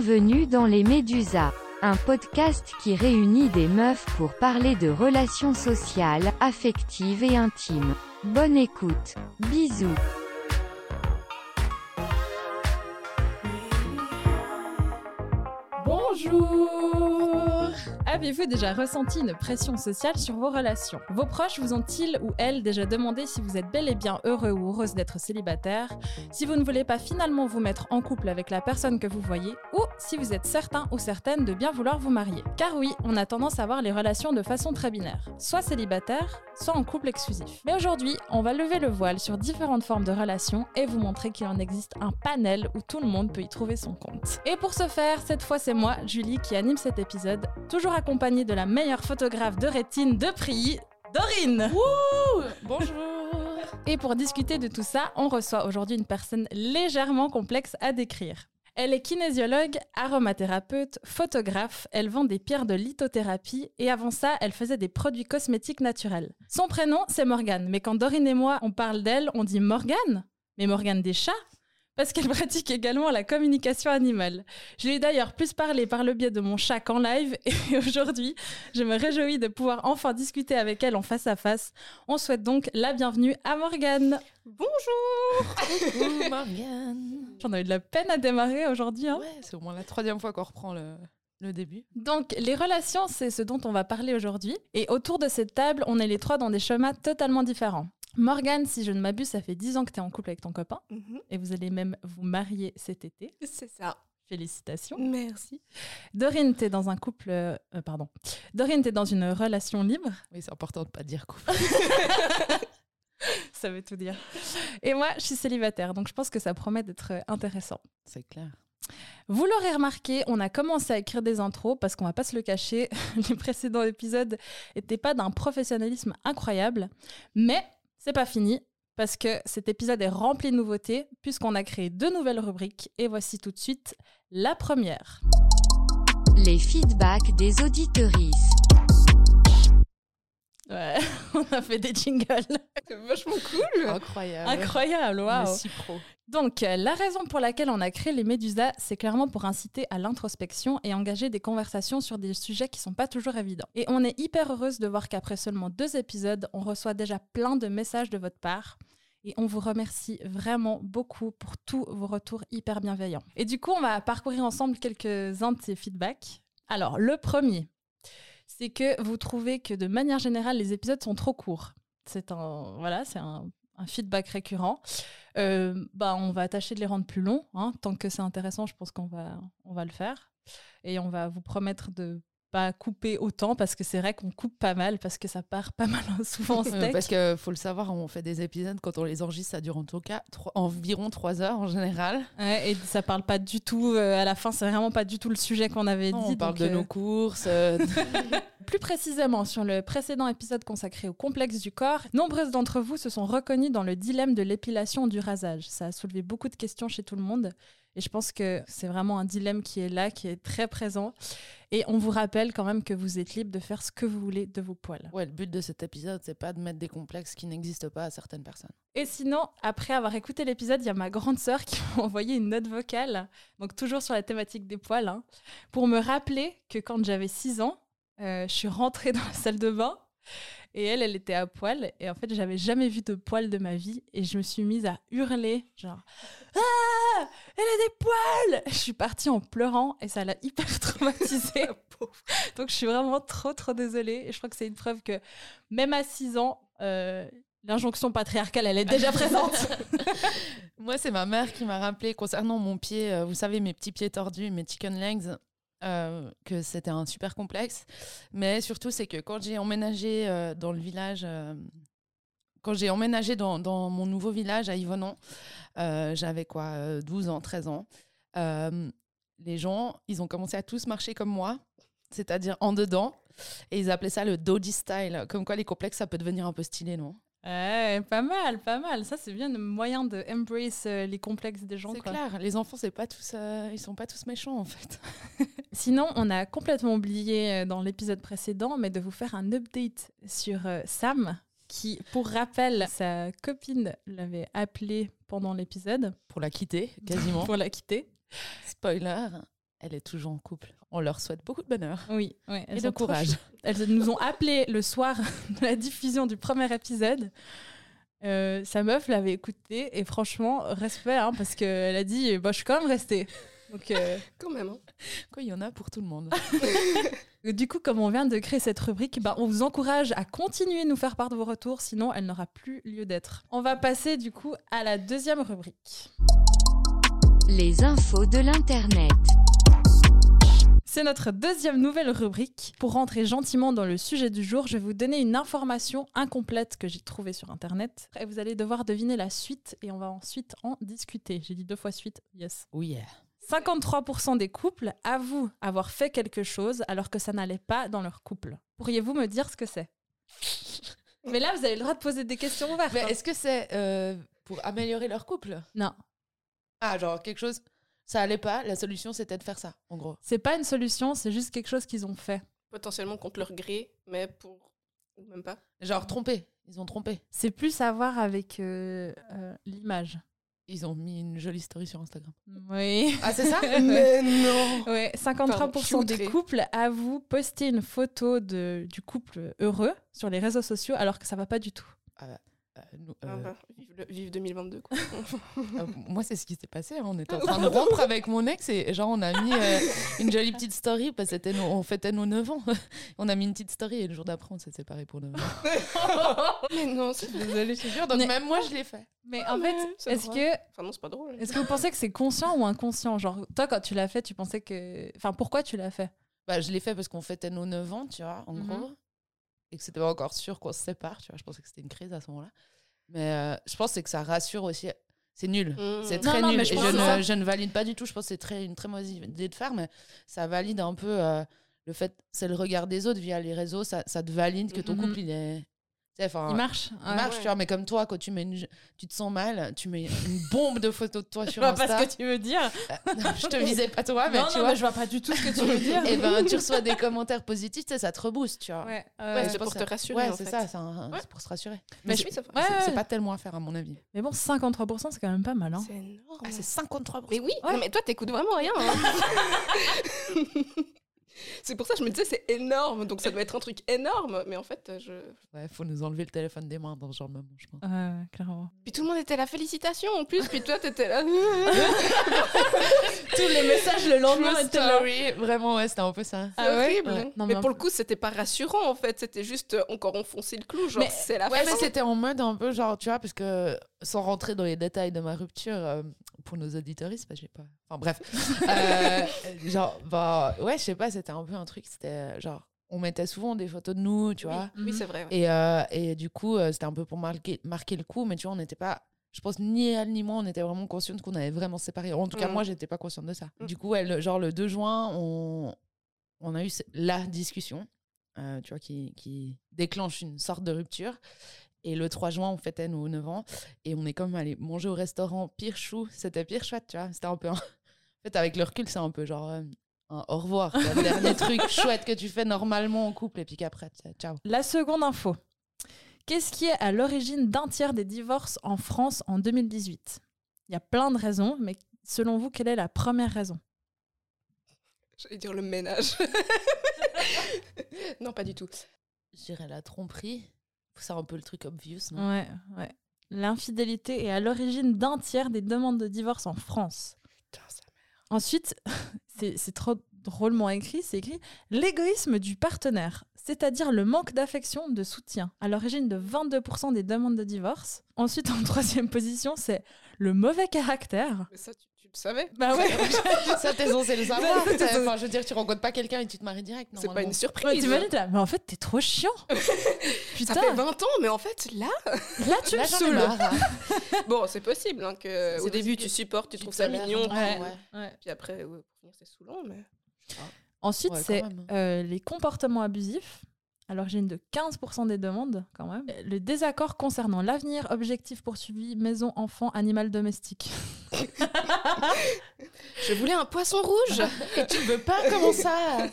Bienvenue dans les Médusas. Un podcast qui réunit des meufs pour parler de relations sociales, affectives et intimes. Bonne écoute. Bisous. Bonjour Avez-vous déjà ressenti une pression sociale sur vos relations? Vos proches vous ont-ils ou elles déjà demandé si vous êtes bel et bien heureux ou heureuse d'être célibataire? Si vous ne voulez pas finalement vous mettre en couple avec la personne que vous voyez Ou si vous êtes certain ou certaine de bien vouloir vous marier? Car oui, on a tendance à voir les relations de façon très binaire. Soit célibataire, soit en couple exclusif. Mais aujourd'hui, on va lever le voile sur différentes formes de relations et vous montrer qu'il en existe un panel où tout le monde peut y trouver son compte. Et pour ce faire, cette fois c'est moi, Julie, qui anime cet épisode, toujours accompagnée de la meilleure photographe de rétine de Prilly, Dorine. Bonjour! Et pour discuter de tout ça, on reçoit aujourd'hui une personne légèrement complexe à décrire. Elle est kinésiologue, aromathérapeute, photographe, elle vend des pierres de lithothérapie et avant ça, elle faisait des produits cosmétiques naturels. Son prénom, c'est Morgane, mais quand Dorine et moi, on parle d'elle, on dit Morgane? Mais Morgane des chats? Parce qu'elle pratique également la communication animale. Je lui ai d'ailleurs plus parlé par le biais de mon chat qu'en live et aujourd'hui, je me réjouis de pouvoir enfin discuter avec elle en face à face. On souhaite donc la bienvenue à Morgane. Bonjour Coucou Morgane J'en ai eu de la peine à démarrer aujourd'hui. Hein. Ouais, c'est au moins la troisième fois qu'on reprend le, le début. Donc, les relations, c'est ce dont on va parler aujourd'hui. Et autour de cette table, on est les trois dans des chemins totalement différents. Morgane, si je ne m'abuse, ça fait 10 ans que tu es en couple avec ton copain et vous allez même vous marier cet été. C'est ça. Félicitations. Merci. Dorine, tu es dans un couple. euh, pardon. Dorine, tu es dans une relation libre. Oui, c'est important de pas dire couple. Ça veut tout dire. Et moi, je suis célibataire, donc je pense que ça promet d'être intéressant. C'est clair. Vous l'aurez remarqué, on a commencé à écrire des intros parce qu'on va pas se le cacher, les précédents épisodes n'étaient pas d'un professionnalisme incroyable, mais c'est pas fini parce que cet épisode est rempli de nouveautés puisqu'on a créé deux nouvelles rubriques et voici tout de suite la première. Les feedbacks des auditorices. Ouais, on a fait des jingles. C'est vachement cool Incroyable. Incroyable, waouh. si pro. Donc, euh, la raison pour laquelle on a créé les Médusas, c'est clairement pour inciter à l'introspection et engager des conversations sur des sujets qui sont pas toujours évidents. Et on est hyper heureuse de voir qu'après seulement deux épisodes, on reçoit déjà plein de messages de votre part. Et on vous remercie vraiment beaucoup pour tous vos retours hyper bienveillants. Et du coup, on va parcourir ensemble quelques-uns de ces feedbacks. Alors, le premier, c'est que vous trouvez que de manière générale, les épisodes sont trop courts. C'est un, voilà, c'est un, feedback récurrent. Euh, bah, on va tâcher de les rendre plus longs. hein. Tant que c'est intéressant, je pense qu'on va, on va le faire. Et on va vous promettre de pas couper autant parce que c'est vrai qu'on coupe pas mal parce que ça part pas mal souvent en Euh, steak. Parce que faut le savoir, on fait des épisodes, quand on les enregistre, ça dure en tout cas trois- environ 3 heures en général. Ouais, et ça parle pas du tout. euh, à la fin, c'est vraiment pas du tout le sujet qu'on avait Non, dit. on parle donc, de euh, nos courses. euh, Plus précisément, sur le précédent épisode consacré au complexe du corps, nombreuses d'entre vous se sont reconnues dans le dilemme de l'épilation ou du rasage. Ça a soulevé beaucoup de questions chez tout le monde. Et je pense que c'est vraiment un dilemme qui est là, qui est très présent. Et on vous rappelle quand même que vous êtes libre de faire ce que vous voulez de vos poils. ouais, le but de cet épisode, c'est pas de mettre des complexes qui n'existent pas à certaines personnes. Et sinon, après avoir écouté l'épisode, il y a ma grande sœur qui m'a envoyé une note vocale, donc toujours sur la thématique des poils, hein, pour me rappeler que quand j'avais 6 ans, euh, je suis rentrée dans la salle de bain et elle, elle était à poil. Et en fait, j'avais jamais vu de poils de ma vie et je me suis mise à hurler, genre Ah Elle a des poils Je suis partie en pleurant et ça l'a hyper traumatisée. donc je suis vraiment trop, trop désolée. Et je crois que c'est une preuve que même à 6 ans, euh, l'injonction patriarcale, elle est déjà présente. Moi, c'est ma mère qui m'a rappelé concernant mon pied, euh, vous savez, mes petits pieds tordus, mes chicken legs, euh, que c'était un super complexe. Mais surtout, c'est que quand j'ai emménagé euh, dans le village, euh, quand j'ai emménagé dans, mon nouveau village à Yvonon, j'avais quoi, euh, 12 ans, 13 ans. les gens, ils ont commencé à tous marcher comme moi, c'est-à-dire en dedans. Et ils appelaient ça le doggy style. Comme quoi, les complexes, ça peut devenir un peu stylé, non? Ouais, pas mal, pas mal. Ça, c'est bien le moyen de embrace euh, les complexes des gens. C'est clair, les enfants, c'est pas tous, euh, ils sont pas tous méchants en fait. Sinon, on a complètement oublié euh, dans l'épisode précédent, mais de vous faire un update sur euh, Sam, qui, pour rappel, sa copine l'avait appelé pendant l'épisode Pour la quitter, quasiment. pour la quitter. Spoiler. Elle est toujours en couple. On leur souhaite beaucoup de bonheur Oui, oui. et elles de trop courage. Elles nous ont appelé le soir de la diffusion du premier épisode. Euh, sa meuf l'avait écouté et franchement, respect, hein, parce qu'elle a dit bah, Je suis quand même restée. Donc, euh, Quand même. hein. Quoi, il y en a pour tout le monde. du coup, comme on vient de créer cette rubrique, bah, on vous encourage à continuer de nous faire part de vos retours, sinon elle n'aura plus lieu d'être. On va passer du coup à la deuxième rubrique. Les infos de l'Internet. C'est notre deuxième nouvelle rubrique. Pour rentrer gentiment dans le sujet du jour, je vais vous donner une information incomplète que j'ai trouvée sur Internet. Et vous allez devoir deviner la suite et on va ensuite en discuter. J'ai dit deux fois suite, yes. Oh yeah. 53% des couples avouent avoir fait quelque chose alors que ça n'allait pas dans leur couple. Pourriez-vous me dire ce que c'est? Mais là, vous avez le droit de poser des questions ouvertes. Mais hein. est-ce que c'est euh, pour améliorer leur couple? Non, Ah, genre quelque chose, ça allait pas, la solution c'était de faire ça, en gros. c'est pas une solution, c'est juste quelque chose qu'ils ont fait. Potentiellement contre leur gré, mais pour. ou Même pas. Genre trompé, ils ont trompé. C'est plus à voir avec euh, euh, l'image. Ils ont mis une jolie story sur Instagram. Oui. Ah, c'est ça Mais non Ouais, 53% Pardon, des couples avouent poster une photo de, du couple heureux sur les réseaux sociaux alors que ça va pas du tout. Euh, nous, Ah euh, bah, vive, le- vive 2022, quoi. euh, Moi, c'est ce qui s'est passé. hein. On était en train de rompre avec mon ex et genre, on a mis euh, une jolie petite story parce que nos- on fêtait nos 9 ans. on a mis une petite story et le jour d'après, on s'est séparés pour 9 ans. mais non, c'est. Désolée, je jure. Donc, Mais- même moi, je l'ai fait. Mais Ah, en mais fait, est-ce que, Enfin, non, c'est pas drôle. est-ce que vous pensez que c'est conscient ou inconscient? Genre, toi, quand tu l'as fait, tu pensais que. Enfin, pourquoi tu l'as fait? Bah, je l'ai fait parce qu'on fêtait nos 9 ans, tu vois, en Mhm. gros. Et que c'était pas encore sûr qu'on se sépare, tu vois. Je pensais que c'était une crise à ce moment-là. Mais euh, je pense que c'est que ça rassure aussi. C'est nul. Mmh. C'est très non, nul. mais je Et ne, je ne valide pas du tout. Je pense que c'est très, une très mauvaise idée de faire, mais ça valide un peu euh, le fait, c'est le regard des autres via les réseaux. Ça, ça te valide que ton Mhm. couple, il est. Il marche il marche, Ouais. tu vois. Mais comme toi, quand tu, mets une- tu te sens mal, tu mets une bombe de photos de toi Je sur vois pas Insta. ce que tu veux dire. je te visais pas toi, mais non, tu non, vois. mais je vois pas du tout ce que tu veux dire. Et ben, tu reçois des commentaires positifs, tu sais, ça te rebooste, tu vois. Ouais, Ouais, euh, c'est je pour te rassurer. Ouais, c'est ça, c'est un- Ouais. c'est pour se rassurer. Mais Mais je- c'est pas tellement à faire, à mon avis. Mais bon, 53%, c'est quand même pas mal. Hein. C'est énorme. Ah, c'est 53%. Mais oui, Ouais. non, mais toi, t'écoutes vraiment rien. hein. c'est pour ça que je me disais, c'est énorme. Donc ça doit être un truc énorme. Mais en fait, je. Ouais, faut nous enlever le téléphone des mains dans ce genre de moment, je pense. Ouais, ouais, clairement. Puis tout le monde était là, félicitations en plus. Puis toi, t'étais là. Tous les messages le lendemain étaient là. story, vraiment, ouais, c'était un peu ça. C'est Ah horrible. Ouais. Non, mais, mais pour le coup, c'était pas rassurant en fait. C'était juste euh, encore enfoncer le clou. Genre, Mais- c'est la Ouais, mais fin. c'était en mode un peu genre, tu vois, parce que sans rentrer dans les détails de ma rupture, euh, pour nos auditoristes, parce que j'ai pas. Enfin bref. Euh, genre, bah, ouais, je sais pas, c'était un peu un truc, c'était euh, genre, on mettait souvent des photos de nous, tu vois. Oui, c'est vrai. ouais. Et, euh, et du coup, c'était un peu pour marquer, marquer le coup, mais tu vois, on n'était pas. Je pense ni elle ni moi, on était vraiment conscientes qu'on avait vraiment séparé. En tout cas, Mm. moi, j'étais pas consciente de ça. Mm. Du coup, elle, genre le 2 juin, on, on a eu la discussion, euh, tu vois, qui, qui déclenche une sorte de rupture. Et le 3 juin, on fêtait nos 9 ans. Et on est même allé manger au restaurant Pire Chou. C'était pire chouette, tu vois. C'était un peu. un- En fait, avec le recul, c'est un peu genre euh, un au revoir. quoi. Le dernier truc chouette que tu fais normalement en couple. Et puis qu'après, ciao. La seconde info. Qu'est-ce qui est à l'origine d'un tiers des divorces en France en 2018 Il y a plein de raisons, mais selon vous, quelle est la première raison? J'allais dire le ménage. non, pas du tout. Je dirais la tromperie. C'est un peu le truc obvious, non? Ouais, ouais. L'infidélité est à l'origine d'un tiers des demandes de divorce en France. Putain, ça- Ensuite, c'est c'est trop drôlement écrit, c'est écrit l'égoïsme du partenaire, c'est-à-dire le manque d'affection, de soutien, à l'origine de 22% des demandes de divorce. Ensuite, en troisième position, c'est le mauvais caractère. Mais ça, tu, tu savais Bah ouais, ça, t'es censé le savoir. Ça, Enfin, je veux dire, tu rencontres pas quelqu'un et tu te maries direct. C'est pas une surprise. T'imagines, là, mais en fait, t'es trop chiant. Ça Putain, fait 20 ans, mais en fait, là, là, tu Là, me saoules. marre. bon, c'est possible hein, que C'est au début tu supportes, tu tu trouves ça mignon, Ouais. Ouais. puis après, c'est saoulant, mais. Ensuite, c'est même. euh, les comportements abusifs, à l'origine de 15% des demandes, quand même. Le désaccord concernant l'avenir, objectif poursuivi, maison, enfant, animal domestique. Je voulais un poisson rouge Et tu veux pas comment ça?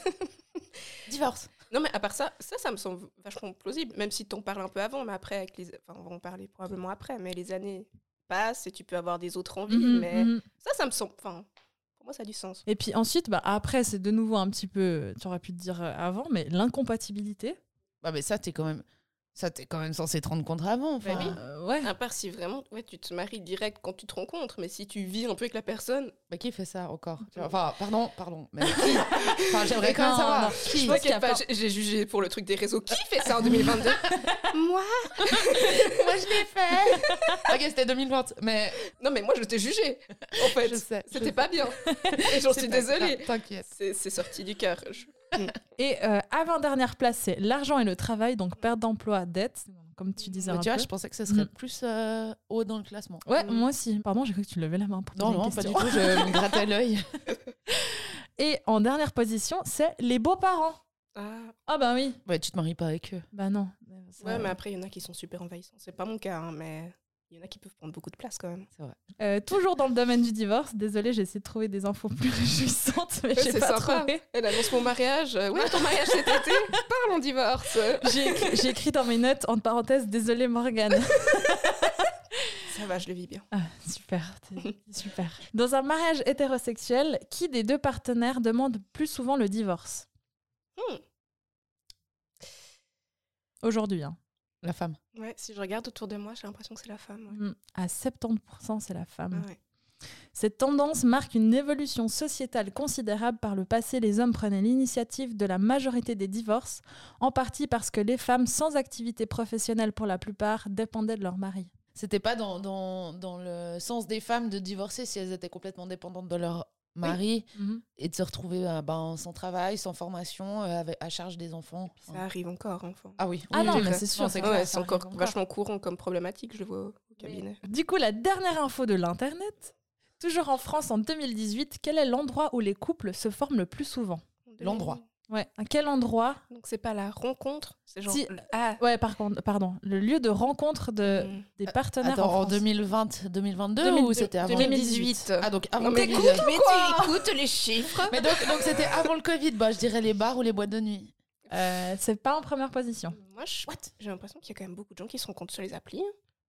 Divorce. Non, mais à part ça, ça, ça me semble vachement plausible, même si t'en parles un peu avant, mais après, avec les... enfin, on va en parler probablement après, mais les années passent et tu peux avoir des autres envies, Mhm, mais mhm. ça, ça me semble. Enfin, moi, ça a du sens. Et puis ensuite, bah, après, c'est de nouveau un petit peu, tu aurais pu te dire euh, avant, mais l'incompatibilité. Bah, mais ça, t'es quand même. Ça, t'es quand même censé te rendre compte avant. Bah enfin. oui. Euh, ouais. À part si vraiment, ouais, tu te maries direct quand tu te rencontres, mais si tu vis un peu avec la personne, Bah, qui fait ça encore vois, Enfin, pardon, pardon. Mais qui? Enfin, j'aimerais quand même savoir. Qui? pas, j'ai- jugé pour le truc des réseaux. Qui fait ça en 2022 Moi Moi, je l'ai fait Ok, c'était 2020. Mais Non, mais moi, je t'ai jugé. En fait, je sais. c'était pas bien. Et j'en suis désolée. T'inquiète. C'est c'est sorti du cœur. Je- Et euh, avant-dernière place, c'est l'argent et le travail, donc perte d'emploi, dette, comme tu disais Mais un tu vois, peu. je pensais que ce serait Mm. plus euh, haut dans le classement. Ouais, Mm. moi aussi. Pardon, j'ai cru que tu levais la main pour Non, non, pas du tout. Je me grattais l'œil. Et en dernière position, c'est les beaux-parents. Ah, Ah bah oui. Ouais, tu te maries pas avec eux. Bah non. Ça- ouais, mais après, il y en a qui sont super envahissants. C'est pas mon cas, hein, mais il y en a qui peuvent prendre beaucoup de place quand même. Euh, toujours dans le domaine du divorce. Désolée, j'ai essayé de trouver des infos plus réjouissantes, mais Ouais, j'ai c'est pas sympa. trouvé. Elle annonce mon mariage. Euh, Ouais, ton mariage cet été Parlons divorce. J'ai écrit, dans mes notes, entre parenthèses, désolée Morgane. Ça va, je le vis bien. Ah, super, super. Dans un mariage hétérosexuel, qui des deux partenaires demande plus souvent le divorce? Hmm. Aujourd'hui, hein. La femme. Ouais, si je regarde autour de moi, j'ai l'impression que c'est la femme. ouais. Mm. À 70%, c'est la femme. Ah ouais. Cette tendance marque une évolution sociétale considérable. Par le passé, les hommes prenaient l'initiative de la majorité des divorces, en partie parce que les femmes sans activité professionnelle pour la plupart dépendaient de leur mari. C'était pas dans, dans, dans le sens des femmes de divorcer si elles étaient complètement dépendantes de leur mari et de se retrouver euh, ben, sans travail, sans formation, euh, avec, à charge des enfants. Ça arrive encore, enfin. Ah oui. Ah oui, non, mais c'est sûr, c'est Ouais, encore. vachement courant comme problématique, je vois au cabinet. Du coup, la dernière info de l'Internet. Toujours en France en 2018, quel est l'endroit où les couples se forment le plus souvent? L'endroit. Ouais, à quel endroit Donc c'est pas la rencontre, c'est genre. Si- Ah. Ouais, par contre, pardon, le lieu de rencontre de, Hmm. des partenaires Attends, en en France. 2020, 2022 ou 2002, c'était avant 2018. Ah donc avant Non, le mais Covid. écoute, mais tu écoutes les chiffres. Mais donc donc c'était avant le Covid, bah je dirais les bars ou les boîtes de nuit. Euh, c'est pas en première position. Moi, je- j'ai l'impression qu'il y a quand même beaucoup de gens qui se rencontrent sur les applis.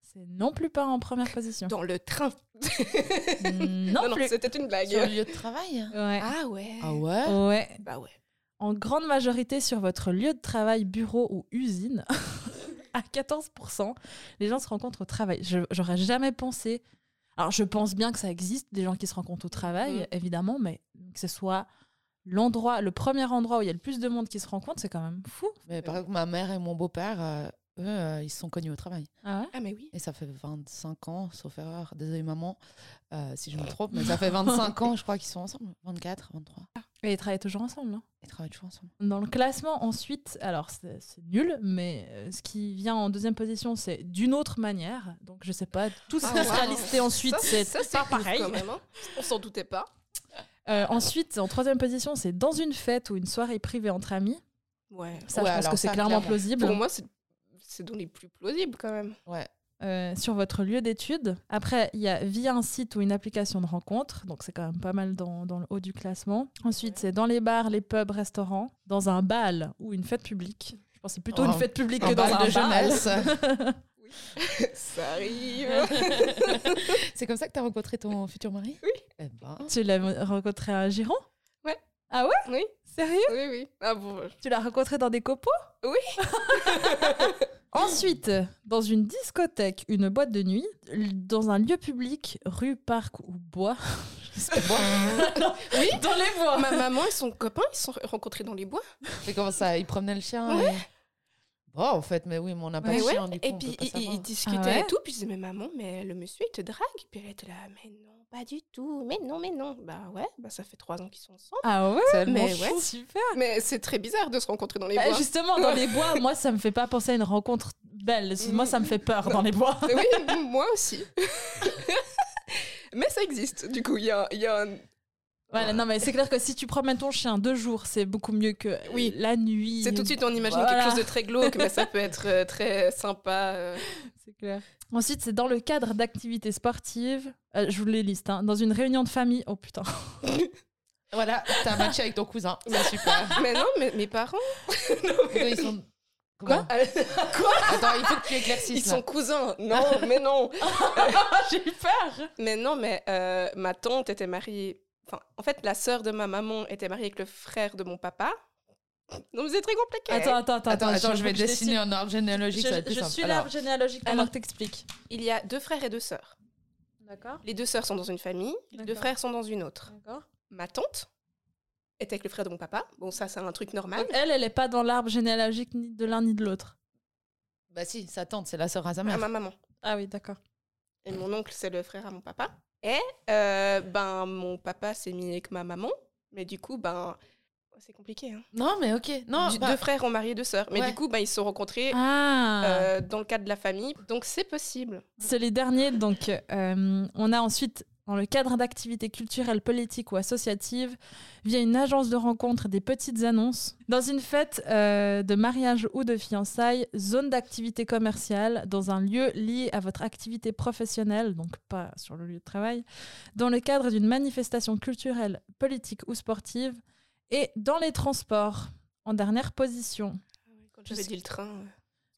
C'est non plus pas en première position. Dans le train. Non, c'était une blague. Sur le lieu de travail? Ouais. Ah ouais. Ah ouais? Ouais. Bah ouais. En grande majorité sur votre lieu de travail, bureau ou usine, à 14%, les gens se rencontrent au travail. J'aurais jamais pensé. Alors, je pense bien que ça existe, des gens qui se rencontrent au travail, Mhm. évidemment, mais que ce soit l'endroit, le premier endroit où il y a le plus de monde qui se rencontre, c'est quand même fou. Mais par exemple, ma mère et mon beau-père, euh, eux, euh, ils se sont connus au travail. Ah ouais? Ah mais oui. Et ça fait 25 ans, sauf erreur, désolé maman, euh, si je me trompe, mais ça fait 25 ans, je crois qu'ils sont ensemble. 24, 23. Et ils travaillent toujours ensemble. hein? Ils travaillent toujours ensemble. Dans le classement, ensuite, alors c'est nul, mais euh, ce qui vient en deuxième position, c'est d'une autre manière. Donc je sais pas, tout ce Ah, qui sera listé ensuite, c'est ça, c'est pas pareil. quand même. hein. On s'en doutait pas. Euh, ensuite, en troisième position, c'est dans une fête ou une soirée privée entre amis. Ouais. Ça, Ouais, je pense que c'est clairement clairement. plausible. Pour moi, c'est c'est dans les plus plausibles quand même. Ouais. Euh, sur votre lieu d'étude. Après, il y a via un site ou une application de rencontre. Donc, c'est quand même pas mal dans, dans le haut du classement. Ensuite, c'est dans les bars, les pubs, restaurants, dans un bal ou une fête publique. Je pense que c'est plutôt Oh, une fête publique un que dans un de jeunesse. ça arrive. C'est comme ça que tu as rencontré ton futur mari? Oui. Eh ben. Tu l'as rencontré à Giron? Ouais. Ah ouais? Oui, Sérieux oui, oui. Ah bon. Tu l'as rencontré dans des copeaux Oui. Ensuite, dans une discothèque, une boîte de nuit, dans un lieu public, rue, parc ou bois. Je sais pas. Oui. dans les bois. Ma maman et son copain, ils se sont rencontrés dans les bois. Mais comment ça Il promenait le chien Ouais. et- Bon, en fait, mais oui, mais on n'a pas de chien, du coup, Et on puis peut pas ils, savoir. discutaient Ah ouais et tout. Puis je disais, mais maman, mais le monsieur, il te drague. Puis elle était là, mais non, pas du tout. Mais non, mais non. Bah ouais, bah ça fait trois ans qu'ils sont ensemble. Ah ouais C'est tellement mais chou. ouais. Super. Mais c'est très bizarre de se rencontrer dans les Bah, bois. justement, dans les bois, moi, ça me fait pas penser à une rencontre belle. Moi, ça me fait peur dans les bois. Oui, moi aussi. mais ça existe. Du coup, il y a, il y a un... Voilà, non, mais c'est clair que si tu promènes ton chien deux jours, c'est beaucoup mieux que Oui. la nuit. C'est tout de suite, on imagine Voilà. quelque chose de très glauque, mais ça peut être euh, très sympa. euh. C'est clair. Ensuite, c'est dans le cadre d'activités sportives. Euh, je vous les liste. hein. Dans une réunion de famille. Oh putain. Voilà, t'as matché avec ton cousin. C'est super. Mais non, mais mes parents, Ils sont. Comment Attends, il faut que tu éclaircisses. ils là. sont cousins. Non, mais non. J'ai eu peur. Mais non, mais euh, ma tante était mariée Enfin, en fait, la sœur de ma maman était mariée avec le frère de mon papa. Donc c'est très compliqué. Attends, attends, attends. Attends, attends, je vais dessiner un arbre généalogique. ça va être Je, plus je simple. suis Alors, l'arbre généalogique Alors- que t'expliques. Il y a deux frères et deux sœurs. D'accord. Les deux sœurs sont dans une famille, les deux frères sont dans une autre. D'accord. Ma tante était avec le frère de mon papa. Bon, ça, c'est un truc normal. Elle, elle est pas dans l'arbre généalogique ni de l'un ni de l'autre. Bah si, sa tante, c'est la sœur à sa À mère. ma maman. Ah oui, d'accord. Et mon oncle, c'est le frère à mon papa. Et euh, ben, mon papa s'est mis avec ma maman. Mais du coup, ben, c'est compliqué. Hein. Non, mais ok. Non, Du- bah, Deux frères ont marié deux sœurs. Mais Ouais. du coup, ben, ils se sont rencontrés Ah euh, dans le cadre de la famille. Donc, c'est possible. C'est les derniers. Donc, euh, on a ensuite, dans le cadre d'activités culturelles, politiques ou associatives, via une agence de rencontre, des petites annonces. Dans une fête euh, de mariage ou de fiançailles, zone d'activité commerciale, dans un lieu lié à votre activité professionnelle, donc pas sur le lieu de travail, dans le cadre d'une manifestation culturelle, politique ou sportive, et dans les transports, en dernière position. Quand j'avais dit le train.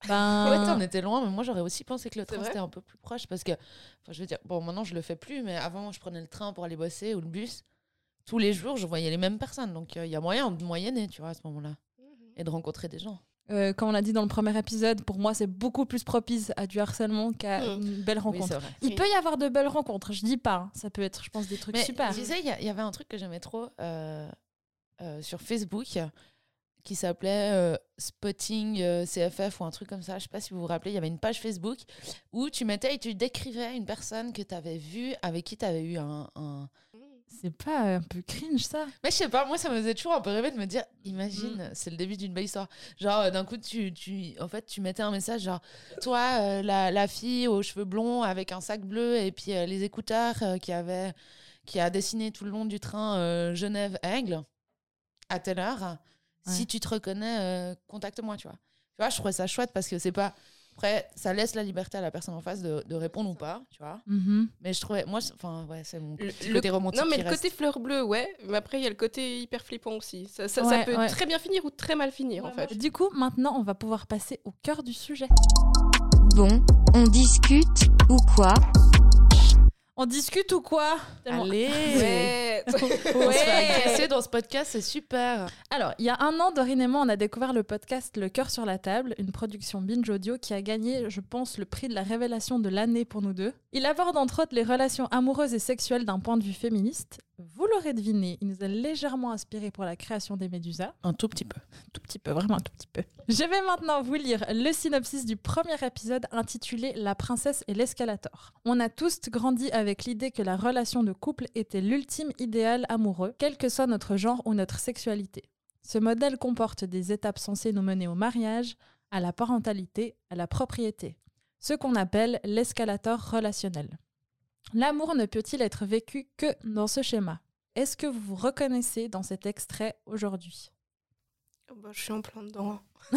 Ben, Ouais, on était loin, mais moi j'aurais aussi pensé que le train c'était un peu plus proche parce que, enfin, je veux dire, bon, maintenant je le fais plus, mais avant je prenais le train pour aller bosser ou le bus. Tous les jours, je voyais les mêmes personnes, donc euh, il y a moyen de moyenner, tu vois, à ce moment-là, et de rencontrer des gens. Euh, comme on l'a dit dans le premier épisode, pour moi, c'est beaucoup plus propice à du harcèlement qu'à Mm. une belle rencontre. Il Oui. peut y avoir de belles rencontres, je dis pas. hein. Ça peut être, je pense, des trucs Mais super. tu sais, il y, avait un truc que j'aimais trop euh, euh, sur Facebook qui s'appelait euh, Spotting euh, CFF ou un truc comme ça. Je sais pas si vous vous rappelez, il y avait une page Facebook où tu mettais et tu décrivais une personne que tu avais vue, avec qui tu avais eu un, un- C'est pas un peu cringe ça? Mais je sais pas, moi ça me faisait toujours un peu rêver de me dire, imagine, c'est le début d'une belle histoire. Genre euh, d'un coup, tu, tu, en fait, tu mettais un message genre, toi, la, la fille aux cheveux blonds avec un sac bleu et puis les écouteurs qui avait, qui a dessiné tout le long du train Genève-Aigle à telle heure. Si tu te reconnais, euh, contacte-moi, tu vois. Tu vois, je trouvais ça chouette parce que c'est pas. Après, ça laisse la liberté à la personne en face de, de répondre ou pas, tu vois. Mhm. Mais je trouvais, moi, c'est- enfin, ouais, c'est mon Le- petit le- côté romantique. Non, mais qui le reste. côté fleur bleue, ouais. Mais après, il y a le côté hyper flippant aussi. Ça, ça- ça Ouais, peut ouais. très bien finir ou très mal finir, en fait. Du coup, maintenant, on va pouvoir passer au cœur du sujet. Bon, on discute, ou quoi? On discute ou quoi Allez Ouais. On se fait agresser dans ce podcast, c'est super. Alors, il y a un an, Dorine et moi, on a découvert le podcast Le cœur sur la table, une production binge audio qui a gagné, je pense, le prix de la révélation de l'année pour nous deux. Il aborde entre autres les relations amoureuses et sexuelles d'un point de vue féministe. Vous l'aurez deviné, il nous a légèrement inspiré pour la création des Médusas. Un tout petit peu. tout petit peu, vraiment un tout petit peu. Je vais maintenant vous lire le synopsis du premier épisode intitulé La princesse et l'escalator. On a tous grandi avec l'idée que la relation de couple était l'ultime idéal amoureux, quel que soit notre genre ou notre sexualité. Ce modèle comporte des étapes censées nous mener au mariage, à la parentalité, à la propriété. Ce qu'on appelle l'escalator relationnel. L'amour ne peut-il être vécu que dans ce schéma? Est-ce que vous vous reconnaissez dans cet extrait aujourd'hui? Bah, je suis en plein dedans.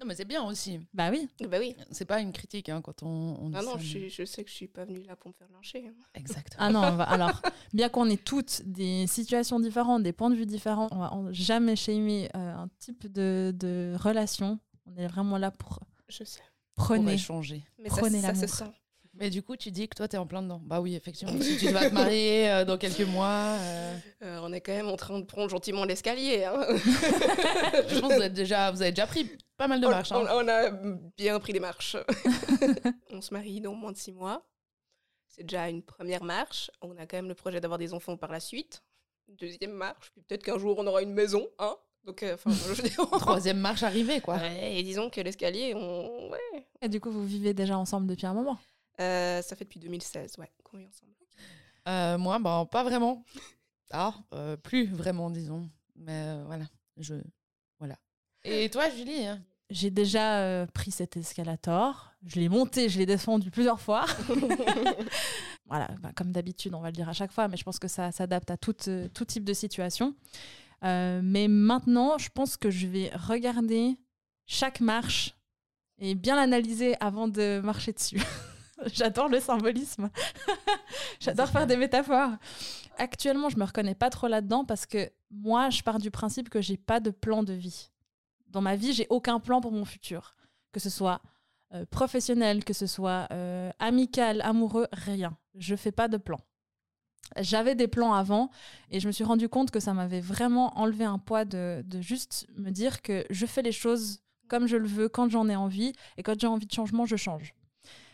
Non, mais c'est bien aussi. Bah oui. Bah oui. C'est pas une critique hein, quand on, Ah non, ça, je, mais- suis- je sais que je suis pas venue là pour me faire lyncher. hein. Exactement. Ah non, va- alors, bien qu'on ait toutes des situations différentes, des points de vue différents, on va on- jamais shamer euh, un type de, de relation. On est vraiment là pour Je sais. Pour prenez. échanger. Mais Prenez ça, ça se sent. Mais du coup, tu dis que toi, t'es en plein dedans. Bah oui, effectivement. si tu vas te marier euh, dans quelques mois, euh, Euh, on est quand même en train de prendre gentiment l'escalier. hein. je pense que vous, êtes déjà, vous avez déjà pris pas mal de On- marches. hein. on, on a bien pris des marches. on se marie dans moins de six mois. C'est déjà une première marche. On a quand même le projet d'avoir des enfants par la suite. Deuxième marche. Puis peut-être qu'un jour on aura une maison. Hein Donc, euh, je Troisième marche arrivée, quoi. Ouais, et disons que l'escalier, on... ouais. Et du coup, vous vivez déjà ensemble depuis un moment. Euh, ça fait depuis 2016, ouais, qu'on vit ensemble. Euh, moi, bah, pas vraiment. Ah, euh, plus vraiment, disons. Mais euh, voilà, je. Voilà. Et toi, Julie hein? J'ai déjà euh, pris cet escalator. Je l'ai monté, je l'ai descendu plusieurs fois. voilà, bah, comme d'habitude, on va le dire à chaque fois, mais je pense que ça s'adapte à tout, euh, tout type de situation. Euh, mais maintenant, je pense que je vais regarder chaque marche et bien l'analyser avant de marcher dessus. J'adore le symbolisme. J'adore faire des métaphores. Actuellement, je me reconnais pas trop là-dedans parce que moi, je pars du principe que j'ai pas de plan de vie. Dans ma vie, j'ai aucun plan pour mon futur, que ce soit euh, professionnel, que ce soit euh, amical, amoureux, rien. Je fais pas de plan. J'avais des plans avant et je me suis rendu compte que ça m'avait vraiment enlevé un poids de, de juste me dire que je fais les choses comme je le veux, quand j'en ai envie, et quand j'ai envie de changement, je change.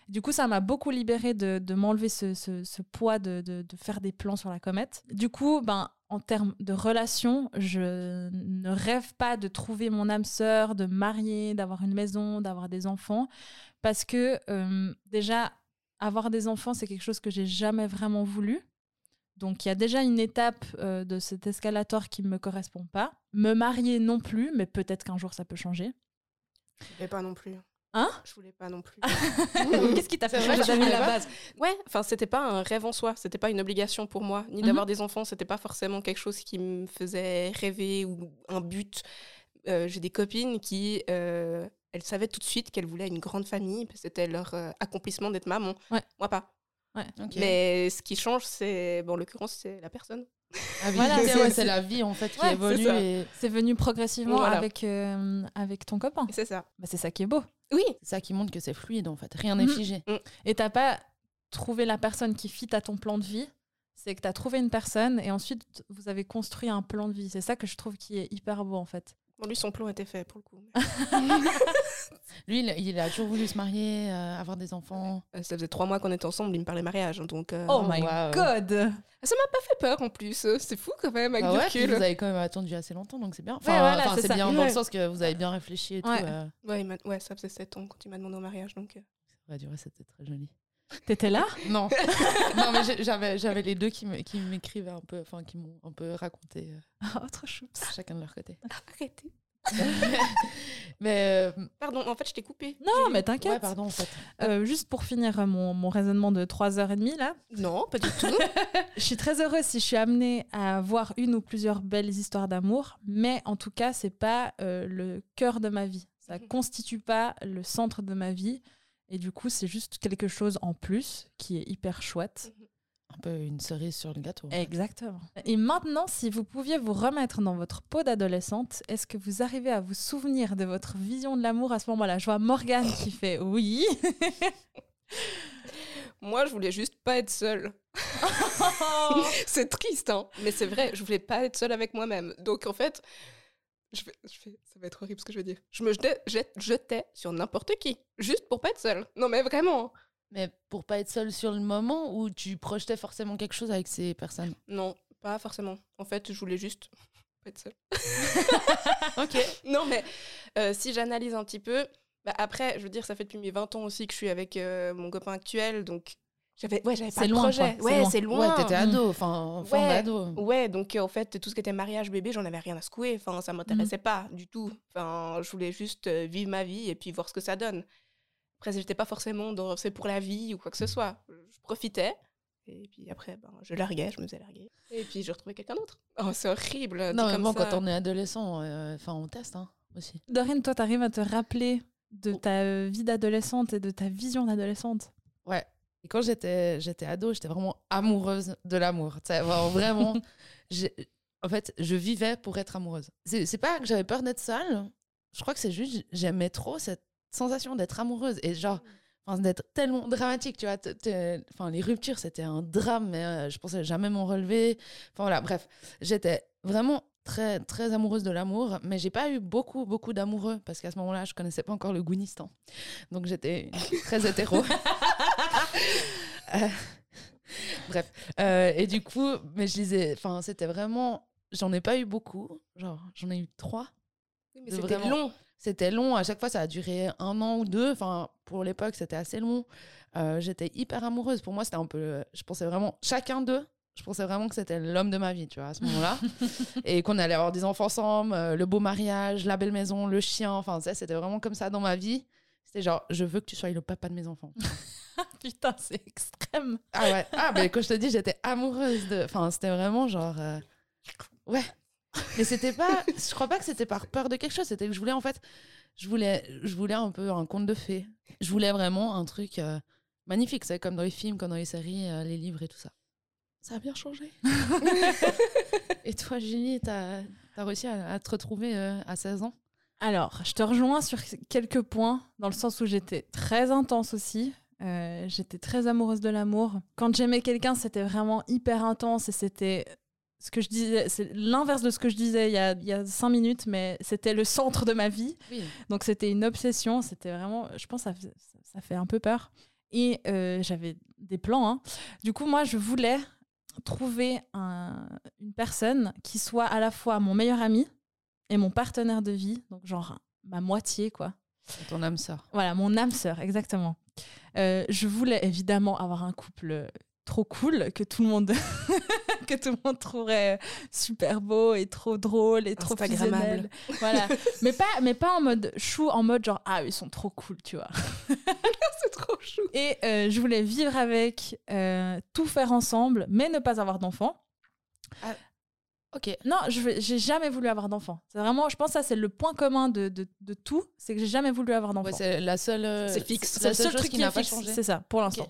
Du coup, ça m'a beaucoup libéré de, de m'enlever ce, ce- poids de, de- faire des plans sur la comète. Du coup, ben, en termes de relation, je ne rêve pas de trouver mon âme sœur, de marier, d'avoir une maison, d'avoir des enfants. Parce que euh, déjà, avoir des enfants, c'est quelque chose que j'ai jamais vraiment voulu. Donc il y a déjà une étape euh, de cet escalator qui ne me correspond pas. Me marier non plus, mais peut-être qu'un jour ça peut changer. Voulais pas non plus. Hein Je voulais pas non plus. Qu'est-ce qui t'a fait vrai à la base? Ouais, enfin, c'était pas un rêve en soi, c'était pas une obligation pour moi, ni Mhm. d'avoir des enfants, c'était pas forcément quelque chose qui me faisait rêver ou un but. Euh, J'ai des copines qui, euh, elles savaient tout de suite qu'elles voulaient une grande famille, parce que c'était leur euh, accomplissement d'être maman. Ouais. Moi pas. Mais ce qui change, c'est, bon, en l'occurrence, c'est la personne. Ah oui, Voilà, c'est ouais, la vie en fait qui Ouais, évolue et C'est venu progressivement Voilà. avec, euh, avec ton copain. C'est ça. Bah, c'est ça qui est beau. Oui, c'est ça qui montre que c'est fluide en fait. Rien n'est Mhm. figé. Et t'as pas trouvé la personne qui fit à ton plan de vie. C'est que tu as trouvé une personne et ensuite vous avez construit un plan de vie. C'est ça que je trouve qui est hyper beau en fait. Bon, lui, son plan était fait pour le coup. Lui, il, il a toujours voulu se marier, euh, avoir des enfants. Euh, ça faisait trois mois qu'on était ensemble, il me parlait mariage, hein, donc... euh, Oh, Oh, my wow. god Ça m'a pas fait peur en plus, c'est fou quand même, avec Bah du ouais, puis vous avez quand même attendu assez longtemps, donc c'est bien. Enfin, Ouais, voilà, enfin, c'est ça. bien dans Ouais. le sens que vous avez bien réfléchi et tout. Ouais. euh, ça faisait 7 ans quand il m'a demandé au mariage, donc... euh, c'est vrai, du reste, c'était très joli. T'étais là? Non, non mais j'avais j'avais les deux qui me- qui m'écrivaient un peu, enfin qui m'ont un peu raconté euh, Oh, trop chou. chacun de leur côté. Arrêtez. mais euh, Pardon, en fait, je t'ai coupé. Non, mais ouais, t'inquiète. pardon en fait. Euh, juste pour finir mon, mon raisonnement de 3h30 là, Non, pas du tout. je suis très heureuse si je suis amenée à voir une ou plusieurs belles histoires d'amour, mais en tout cas, c'est pas euh, le cœur de ma vie. Ça Mhm. constitue pas le centre de ma vie. Et du coup, c'est juste quelque chose en plus qui est hyper chouette. Un peu une cerise sur le gâteau. Exactement. Et maintenant, si vous pouviez vous remettre dans votre peau d'adolescente, est-ce que vous arrivez à vous souvenir de votre vision de l'amour à ce moment-là? Je vois Morgane qui fait oui. Moi, je voulais juste pas être seule. c'est triste, hein. Mais c'est vrai, je voulais pas être seule avec moi-même. Donc, en fait, je je vais- ça va être horrible ce que je vais dire. Je me jetais, jet- jetais sur n'importe qui, juste pour pas être seule. Non, mais vraiment. Mais pour pas être seule sur le moment où tu projetais forcément quelque chose avec ces personnes? Non, pas forcément. En fait, je voulais juste pas être seule. Ok. Non, mais euh, si j'analyse un petit peu, bah, après, je veux dire, ça fait depuis mes 20 ans aussi que je suis avec euh, mon copain actuel, donc j'avais ouais, j'avais pas C'est de loin, projet. quoi. C'est Ouais, loin. c'est loin. Ouais, t'étais ado, enfin, fin Ouais. d'ado. Ouais, donc euh, en fait, tout ce qui était mariage, bébé, j'en avais rien à secouer. Enfin, ça m'intéressait pas du tout. Enfin, je voulais juste euh, vivre ma vie et puis voir ce que ça donne. Après, j'étais pas forcément dans c'est pour la vie ou quoi que ce soit. Je profitais. Et puis après, ben, je larguais, je me faisais larguer. Et puis je retrouvais quelqu'un d'autre. Oh, c'est horrible. Non, mais comme bon, ça. quand on est adolescent, euh, enfin, on teste hein, aussi. Dorine, toi, t'arrives à te rappeler de Oh. ta vie d'adolescente et de ta vision d'adolescente? Ouais. Et quand j'étais j'étais ado, j'étais vraiment amoureuse de l'amour. Vraiment, vraiment, en fait, je vivais pour être amoureuse. C'est c'est pas que j'avais peur d'être seule. Je crois que c'est juste j'aimais trop cette sensation d'être amoureuse et genre d'être tellement dramatique, tu vois. Enfin, les ruptures, c'était un drame, mais euh, je pensais jamais m'en relever. Enfin voilà, bref, j'étais vraiment très très amoureuse de l'amour, mais j'ai pas eu beaucoup beaucoup d'amoureux parce qu'à ce moment-là, je connaissais pas encore le Gounistan, donc j'étais très hétéro. Euh, Bref. Euh, et du coup, mais je lisais, enfin, c'était vraiment, j'en ai pas eu beaucoup. Genre, j'en ai eu trois. Oui, mais c'était long. C'était long. À chaque fois, ça a duré un an ou deux. Enfin, pour l'époque, c'était assez long. Euh, J'étais hyper amoureuse. Pour moi, c'était un peu. Je pensais vraiment. Chacun d'eux, je pensais vraiment que c'était l'homme de ma vie, tu vois, à ce moment-là. et qu'on allait avoir des enfants ensemble, euh, le beau mariage, la belle maison, le chien. Enfin, ça, c'était vraiment comme ça dans ma vie. C'était genre, je veux que tu sois le papa de mes enfants. Putain, c'est extrême. Ah ouais. Ah, mais quand je te dis, j'étais amoureuse de. Enfin, c'était vraiment genre. euh, Ouais. Mais c'était pas. Je crois pas que c'était par peur de quelque chose. C'était que je voulais, en fait. Je voulais, je voulais un peu un conte de fées. Je voulais vraiment un truc euh, magnifique. C'est comme dans les films, comme dans les séries, euh, les livres et tout ça. Ça a bien changé. et toi, Julie, t'as as réussi à, à te retrouver euh, à 16 ans? Alors, je te rejoins sur quelques points, dans le sens où j'étais très intense aussi. Euh, J'étais très amoureuse de l'amour. Quand j'aimais quelqu'un, c'était vraiment hyper intense et c'était ce que je disais, c'est l'inverse de ce que je disais il y, a, il y a cinq minutes, mais c'était le centre de ma vie. Oui. Donc c'était une obsession. C'était vraiment, je pense, que ça, fait- ça, ça fait un peu peur. Et euh, j'avais des plans. hein. Du coup, moi, je voulais trouver un- une personne qui soit à la fois mon meilleur ami et mon partenaire de vie. Donc genre ma moitié, quoi. Ton âme sœur. Voilà, mon âme sœur, exactement. Euh, je voulais évidemment avoir un couple trop cool que tout le monde que tout le monde trouverait super beau et trop drôle et trop Instagrammable. Voilà, mais pas mais pas en mode chou, en mode genre ah ils sont trop cool, tu vois. C'est trop chou. Et euh, je voulais vivre avec, euh, tout faire ensemble, mais ne pas avoir d'enfants. Ok. Non, j'ai jamais voulu avoir d'enfants. C'est vraiment, je pense que ça c'est le point commun de, de, de tout, c'est que j'ai jamais voulu avoir d'enfants. Ouais, c'est la seule. euh, C'est fixe. c'est le seule seul chose truc qui n'a pas fixe, changé. c'est ça, pour l'instant.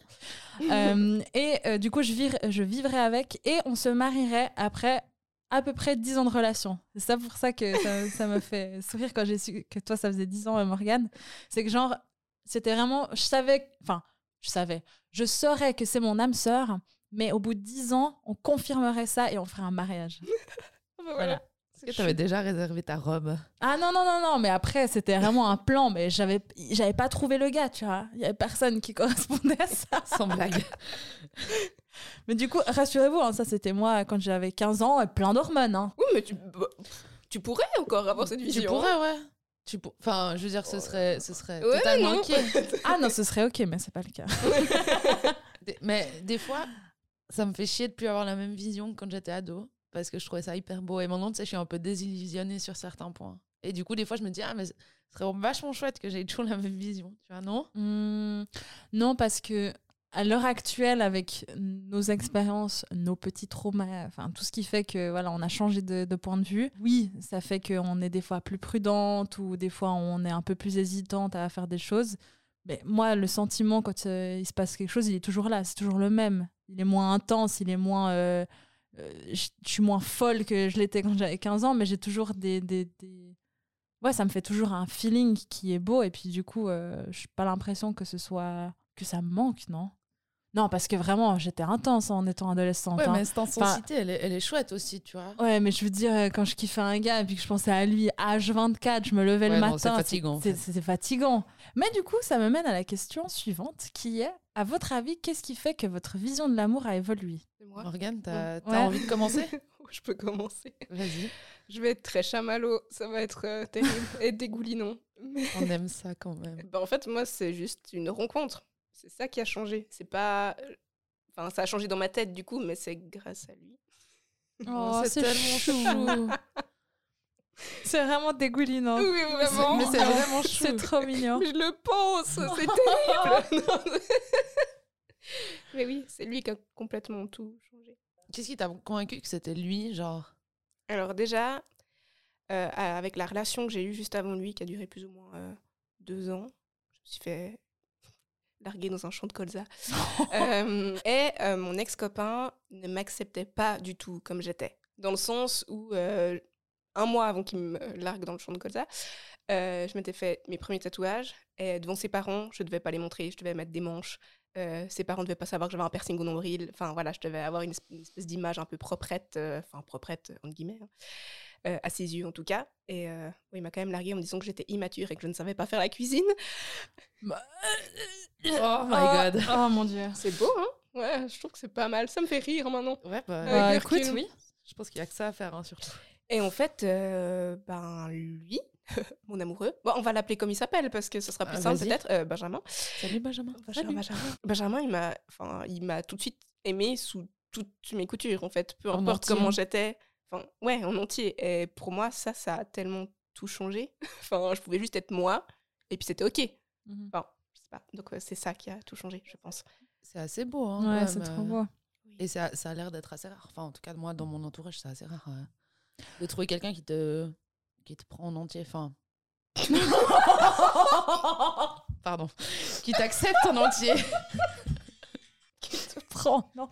Euh, et euh, du coup, je, vivre- je vivrais avec et on se marierait après à peu près 10 ans de relation. C'est ça pour ça que ça, ça me fait sourire quand j'ai su que toi, ça faisait 10 ans, euh, Morgane. C'est que genre, c'était vraiment, je savais, enfin, je savais, je saurais que c'est mon âme sœur, mais au bout de 10 ans, on confirmerait ça et on ferait un mariage. Voilà. Est-ce que tu avais déjà réservé ta robe? Ah non, non, non, non, mais après, c'était vraiment un plan, mais j'avais, j'avais pas trouvé le gars, tu vois. Il y avait personne qui correspondait à ça. Sans blague. Mais du coup, rassurez-vous, hein, ça c'était moi quand j'avais 15 ans et plein d'hormones. Hein. Oui, mais tu, bah, tu pourrais encore avoir cette vision. Tu pourrais, ouais. Tu pour- Enfin, je veux dire, ce serait, ce serait Ouais, totalement non. ok. Ah non, ce serait ok, mais c'est pas le cas. Mais des fois, ça me fait chier de plus avoir la même vision que quand j'étais ado. Parce que je trouvais ça hyper beau. Et maintenant, tu sais, je suis un peu désillusionnée sur certains points. Et du coup, des fois, je me dis, ah, mais ce serait vachement chouette que j'ai toujours la même vision. Tu vois, non? Hmm, non, parce que à l'heure actuelle, avec nos expériences, nos petits traumas, enfin tout ce qui fait que voilà, on a changé de, de point de vue. Oui, ça fait qu'on est des fois plus prudente ou des fois on est un peu plus hésitante à faire des choses. Mais moi, le sentiment quand euh, il se passe quelque chose, il est toujours là, c'est toujours le même. Il est moins intense, il est moins. euh, euh, je je suis moins folle que je l'étais quand j'avais 15 ans, mais j'ai toujours des, des, des- Ouais, ça me fait toujours un feeling qui est beau, et puis du coup, euh, je n'ai pas l'impression que ce soit. que ça me manque, non? Non, parce que vraiment, j'étais intense en étant adolescente. Ouais, hein. mais cette intensité, elle, est, elle est chouette aussi, tu vois. Ouais, mais je veux dire, quand je kiffais un gars et puis que je pensais à lui H24, je me levais le non, matin. c'est fatigant, en c'est- fait. Fatigant. Mais du coup, ça me mène à la question suivante qui est à votre avis, qu'est-ce qui fait que votre vision de l'amour a évolué? Morgane, t'as Ouais. envie de commencer? Je peux commencer. Vas-y. Je vais être très chamallow, ça va être euh, terrible et dégoulinant. Mais On aime ça quand même. bah, en fait, moi, c'est juste une rencontre. C'est ça qui a changé. C'est pas. euh, Enfin, ça a changé dans ma tête du coup, mais c'est grâce à lui. Oh, c'est tellement chou. C'est vraiment dégoulinant. Oui, vraiment. Mais c'est vraiment chou. C'est trop mignon. Je le pense, c'est terrible. Mais oui, c'est lui qui a complètement tout changé. Qu'est-ce qui t'a convaincu que c'était lui, genre? Alors déjà, euh, avec la relation que j'ai eue juste avant lui, qui a duré plus ou moins euh, deux ans, je me suis fait larguer dans un champ de colza. Euh, et euh, mon ex-copain ne m'acceptait pas du tout comme j'étais. Dans le sens où, euh, un mois avant qu'il me largue dans le champ de colza, euh, je m'étais fait mes premiers tatouages. Et devant ses parents, je devais pas les montrer, je devais mettre des manches. Euh, ses parents ne devaient pas savoir que j'avais un piercing au nombril. Enfin voilà, je devais avoir une, esp- une espèce d'image un peu proprette, euh, enfin proprette entre guillemets, hein, euh, à ses yeux en tout cas. Et euh, oui, il m'a quand même largué en me disant que j'étais immature et que je ne savais pas faire la cuisine. Oh my god. Oh mon dieu. C'est beau, hein? Ouais, je trouve que c'est pas mal. Ça me fait rire maintenant. Ouais, bah, Bah, écoute, oui. je pense qu'il y a que ça à faire, hein, surtout. Et en fait, euh, ben lui, mon amoureux, bon, on va l'appeler comme il s'appelle parce que ce sera plus Ah, simple peut-être, euh, Benjamin. Salut Benjamin. Benjamin, Benjamin. Benjamin, il m'a, enfin, il m'a tout de suite aimé sous toutes mes coutures en fait, peu En importe entier. comment j'étais. Enfin, ouais, en entier. Et pour moi, ça, ça a tellement tout changé. enfin, je pouvais juste être moi et puis c'était ok. Mhm. Enfin, je sais pas. Donc c'est ça qui a tout changé, je pense. C'est assez beau, hein. Ouais, c'est trop euh. beau. Et ça, ça a l'air d'être assez rare. Enfin, en tout cas, moi, dans mon entourage, c'est assez rare euh, de trouver quelqu'un qui te, qui te prend en entier. Enfin. Pardon. Qui t'accepte en entier. Qui te prend, non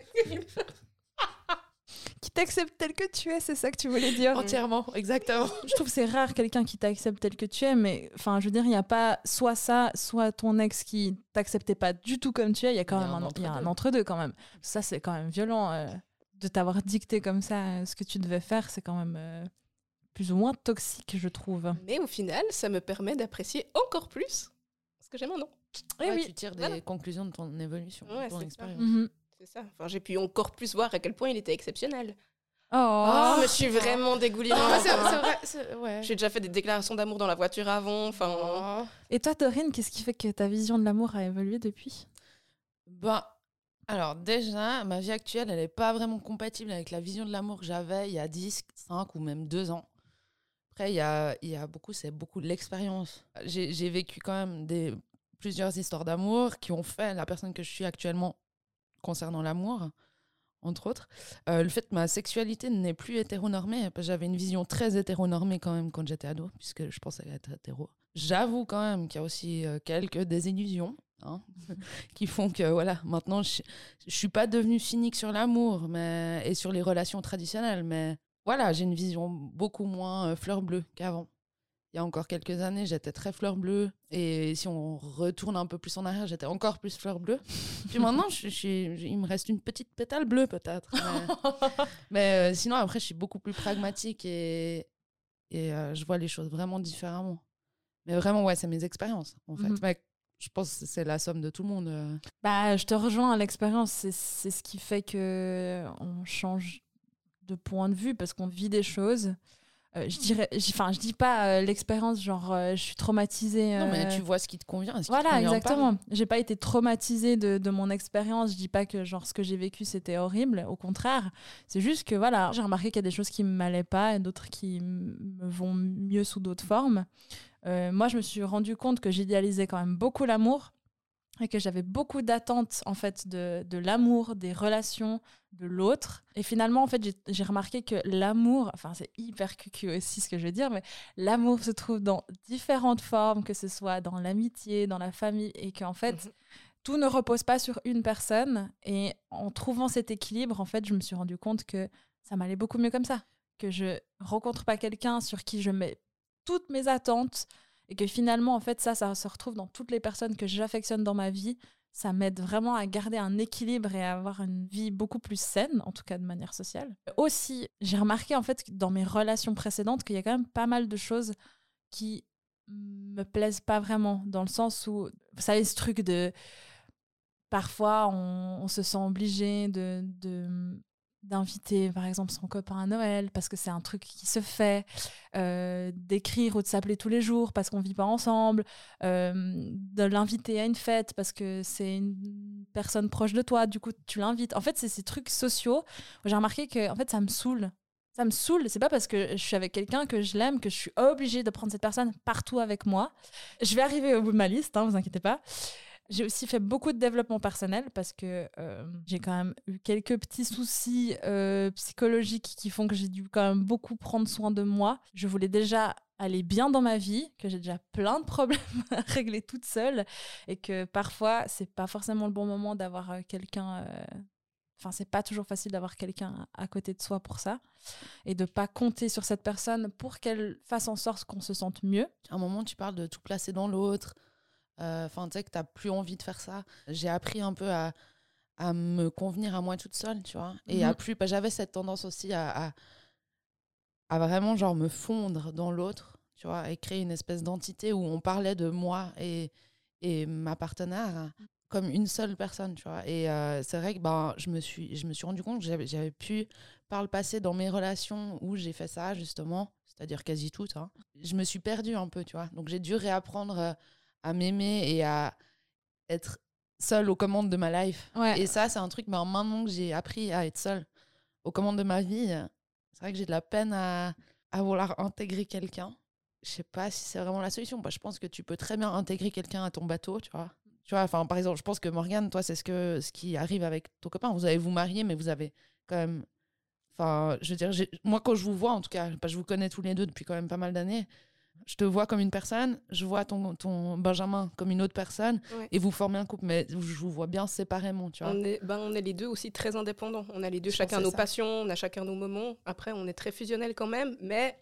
Qui t'accepte tel que tu es, c'est ça que tu voulais dire Entièrement, exactement. Je trouve que c'est rare quelqu'un qui t'accepte tel que tu es, mais enfin, je veux dire, il n'y a pas soit ça, soit ton ex qui t'acceptait pas du tout comme tu es. Il y a quand Il y a même un entre-deux quand même. Ça, c'est quand même violent euh, de t'avoir dicté comme ça euh, ce que tu devais faire. C'est quand même euh, plus ou moins toxique, je trouve. Mais au final, ça me permet d'apprécier encore plus ce que j'aime en non. Eh Ouais, oui. Tu tires des Voilà. conclusions de ton évolution, Ouais, de ton c'est ça. expérience. Mhm. C'est ça. Enfin, j'ai pu encore plus voir à quel point il était exceptionnel. Oh, Oh, mais je suis vraiment dégoulinante. Ah, c'est- c'est vrai, c'est- ouais. J'ai déjà fait des déclarations d'amour dans la voiture avant. Enfin, Oh. Et toi, Dorine, qu'est-ce qui fait que ta vision de l'amour a évolué depuis? Ben, alors déjà, ma vie actuelle, elle n'est pas vraiment compatible avec la vision de l'amour que j'avais il y a 10, 5 ou même 2 ans. Après, il y a, beaucoup, c'est beaucoup de l'expérience. J'ai vécu quand même plusieurs histoires d'amour qui ont fait la personne que je suis actuellement concernant l'amour, entre autres. Euh, le fait que ma sexualité n'est plus hétéronormée, j'avais une vision très hétéronormée quand même quand j'étais ado, puisque je pensais être hétéro. J'avoue quand même qu'il y a aussi euh, quelques désillusions hein, qui font que voilà, maintenant je, je suis pas devenue cynique sur l'amour mais et sur les relations traditionnelles, mais voilà, j'ai une vision beaucoup moins euh, fleur bleue qu'avant. Il y a encore quelques années, j'étais très fleur bleue. Et si on retourne un peu plus en arrière, j'étais encore plus fleur bleue. Puis maintenant, je, je il me reste une petite pétale bleue peut-être. Mais, mais, euh, sinon, après, je suis beaucoup plus pragmatique et, et euh, je vois les choses vraiment différemment. Mais vraiment, ouais, c'est mes expériences, en fait. Mhm. Mais je pense que c'est la somme de tout le monde. euh. Bah, je te rejoins à l'expérience. C'est c'est ce qui fait que on change de point de vue parce qu'on vit des choses. Euh, je dirais, enfin, je dis pas euh, l'expérience genre euh, je suis traumatisée. Non, mais tu vois ce qui te convient. ce qui te Voilà, convient pas. exactement. J'ai pas été traumatisée de, de mon expérience. Je dis pas que genre ce que j'ai vécu c'était horrible. Au contraire, c'est juste que voilà, j'ai remarqué qu'il y a des choses qui m'allaient pas et d'autres qui me vont mieux sous d'autres formes. Moi, je me suis rendu compte que j'idéalisais quand même beaucoup l'amour et que j'avais beaucoup d'attentes en fait de, de l'amour, des relations, de l'autre. Et finalement, en fait, j'ai- remarqué que l'amour, enfin c'est hyper cucu aussi ce que je veux dire, mais l'amour se trouve dans différentes formes, que ce soit dans l'amitié, dans la famille, et qu'en fait, Mhm. tout ne repose pas sur une personne. Et en trouvant cet équilibre, en fait, je me suis rendu compte que ça m'allait beaucoup mieux comme ça. Que je rencontre pas quelqu'un sur qui je mets toutes mes attentes et que finalement, en fait, ça, ça se retrouve dans toutes les personnes que j'affectionne dans ma vie. Ça m'aide vraiment à garder un équilibre et à avoir une vie beaucoup plus saine, en tout cas de manière sociale. Aussi, j'ai remarqué en fait dans mes relations précédentes qu'il y a quand même pas mal de choses qui me plaisent pas vraiment, dans le sens où, vous savez, ce truc de parfois on, se sent obligé de- d'inviter par exemple son copain à Noël parce que c'est un truc qui se fait, euh, d'écrire ou de s'appeler tous les jours parce qu'on vit pas ensemble, euh, de l'inviter à une fête parce que c'est une personne proche de toi, du coup tu l'invites. En fait, c'est ces trucs sociaux. J'ai remarqué que en fait ça me saoule. Ça me saoule, c'est pas parce que je suis avec quelqu'un que je l'aime que je suis obligée de prendre cette personne partout avec moi. Je vais arriver au bout de ma liste, hein, vous inquiétez pas. J'ai aussi fait beaucoup de développement personnel parce que euh, j'ai quand même eu quelques petits soucis euh, psychologiques qui font que j'ai dû quand même beaucoup prendre soin de moi. Je voulais déjà aller bien dans ma vie, que j'ai déjà plein de problèmes à régler toute seule et que parfois c'est pas forcément le bon moment d'avoir euh, quelqu'un. euh, Enfin, c'est pas toujours facile d'avoir quelqu'un à côté de soi pour ça et de pas compter sur cette personne pour qu'elle fasse en sorte qu'on se sente mieux. À un moment, tu parles de tout placer dans l'autre. Enfin, tu sais que tu n'as plus envie de faire ça. J'ai appris un peu à, à me convenir à moi toute seule, tu vois. Et à Mhm. plus, bah, j'avais cette tendance aussi à, à, à vraiment genre me fondre dans l'autre, tu vois, et créer une espèce d'entité où on parlait de moi et, et ma partenaire comme une seule personne, tu vois. Et euh, c'est vrai que ben, je, me suis, je me suis rendu compte que j'avais, j'avais pu, par le passé, dans mes relations où j'ai fait ça, justement, c'est-à-dire quasi toutes, hein, je me suis perdue un peu, tu vois. Donc j'ai dû réapprendre euh, à m'aimer et à être seule aux commandes de ma life. Ouais. Et ça, c'est un truc, ben, maintenant que j'ai appris à être seule aux commandes de ma vie, c'est vrai que j'ai de la peine à, à vouloir intégrer quelqu'un. Je sais pas si c'est vraiment la solution. Bah, je pense que tu peux très bien intégrer quelqu'un à ton bateau, tu vois. Tu vois, enfin, par exemple, je pense que Morgane, toi, c'est ce, que, ce qui arrive avec ton copain. Vous allez vous marier, mais vous avez quand même. Enfin, je veux dire, moi, quand je vous vois, en tout cas, bah, je vous connais tous les deux depuis quand même pas mal d'années. Je te vois comme une personne, je vois ton, ton Benjamin comme une autre personne, Ouais. et vous formez un couple, mais je vous vois bien séparément, tu vois. On est, ben, on est les deux aussi très indépendants. On a les deux Je chacun nos ça. passions, on a chacun nos moments. Après, on est très fusionnels quand même, mais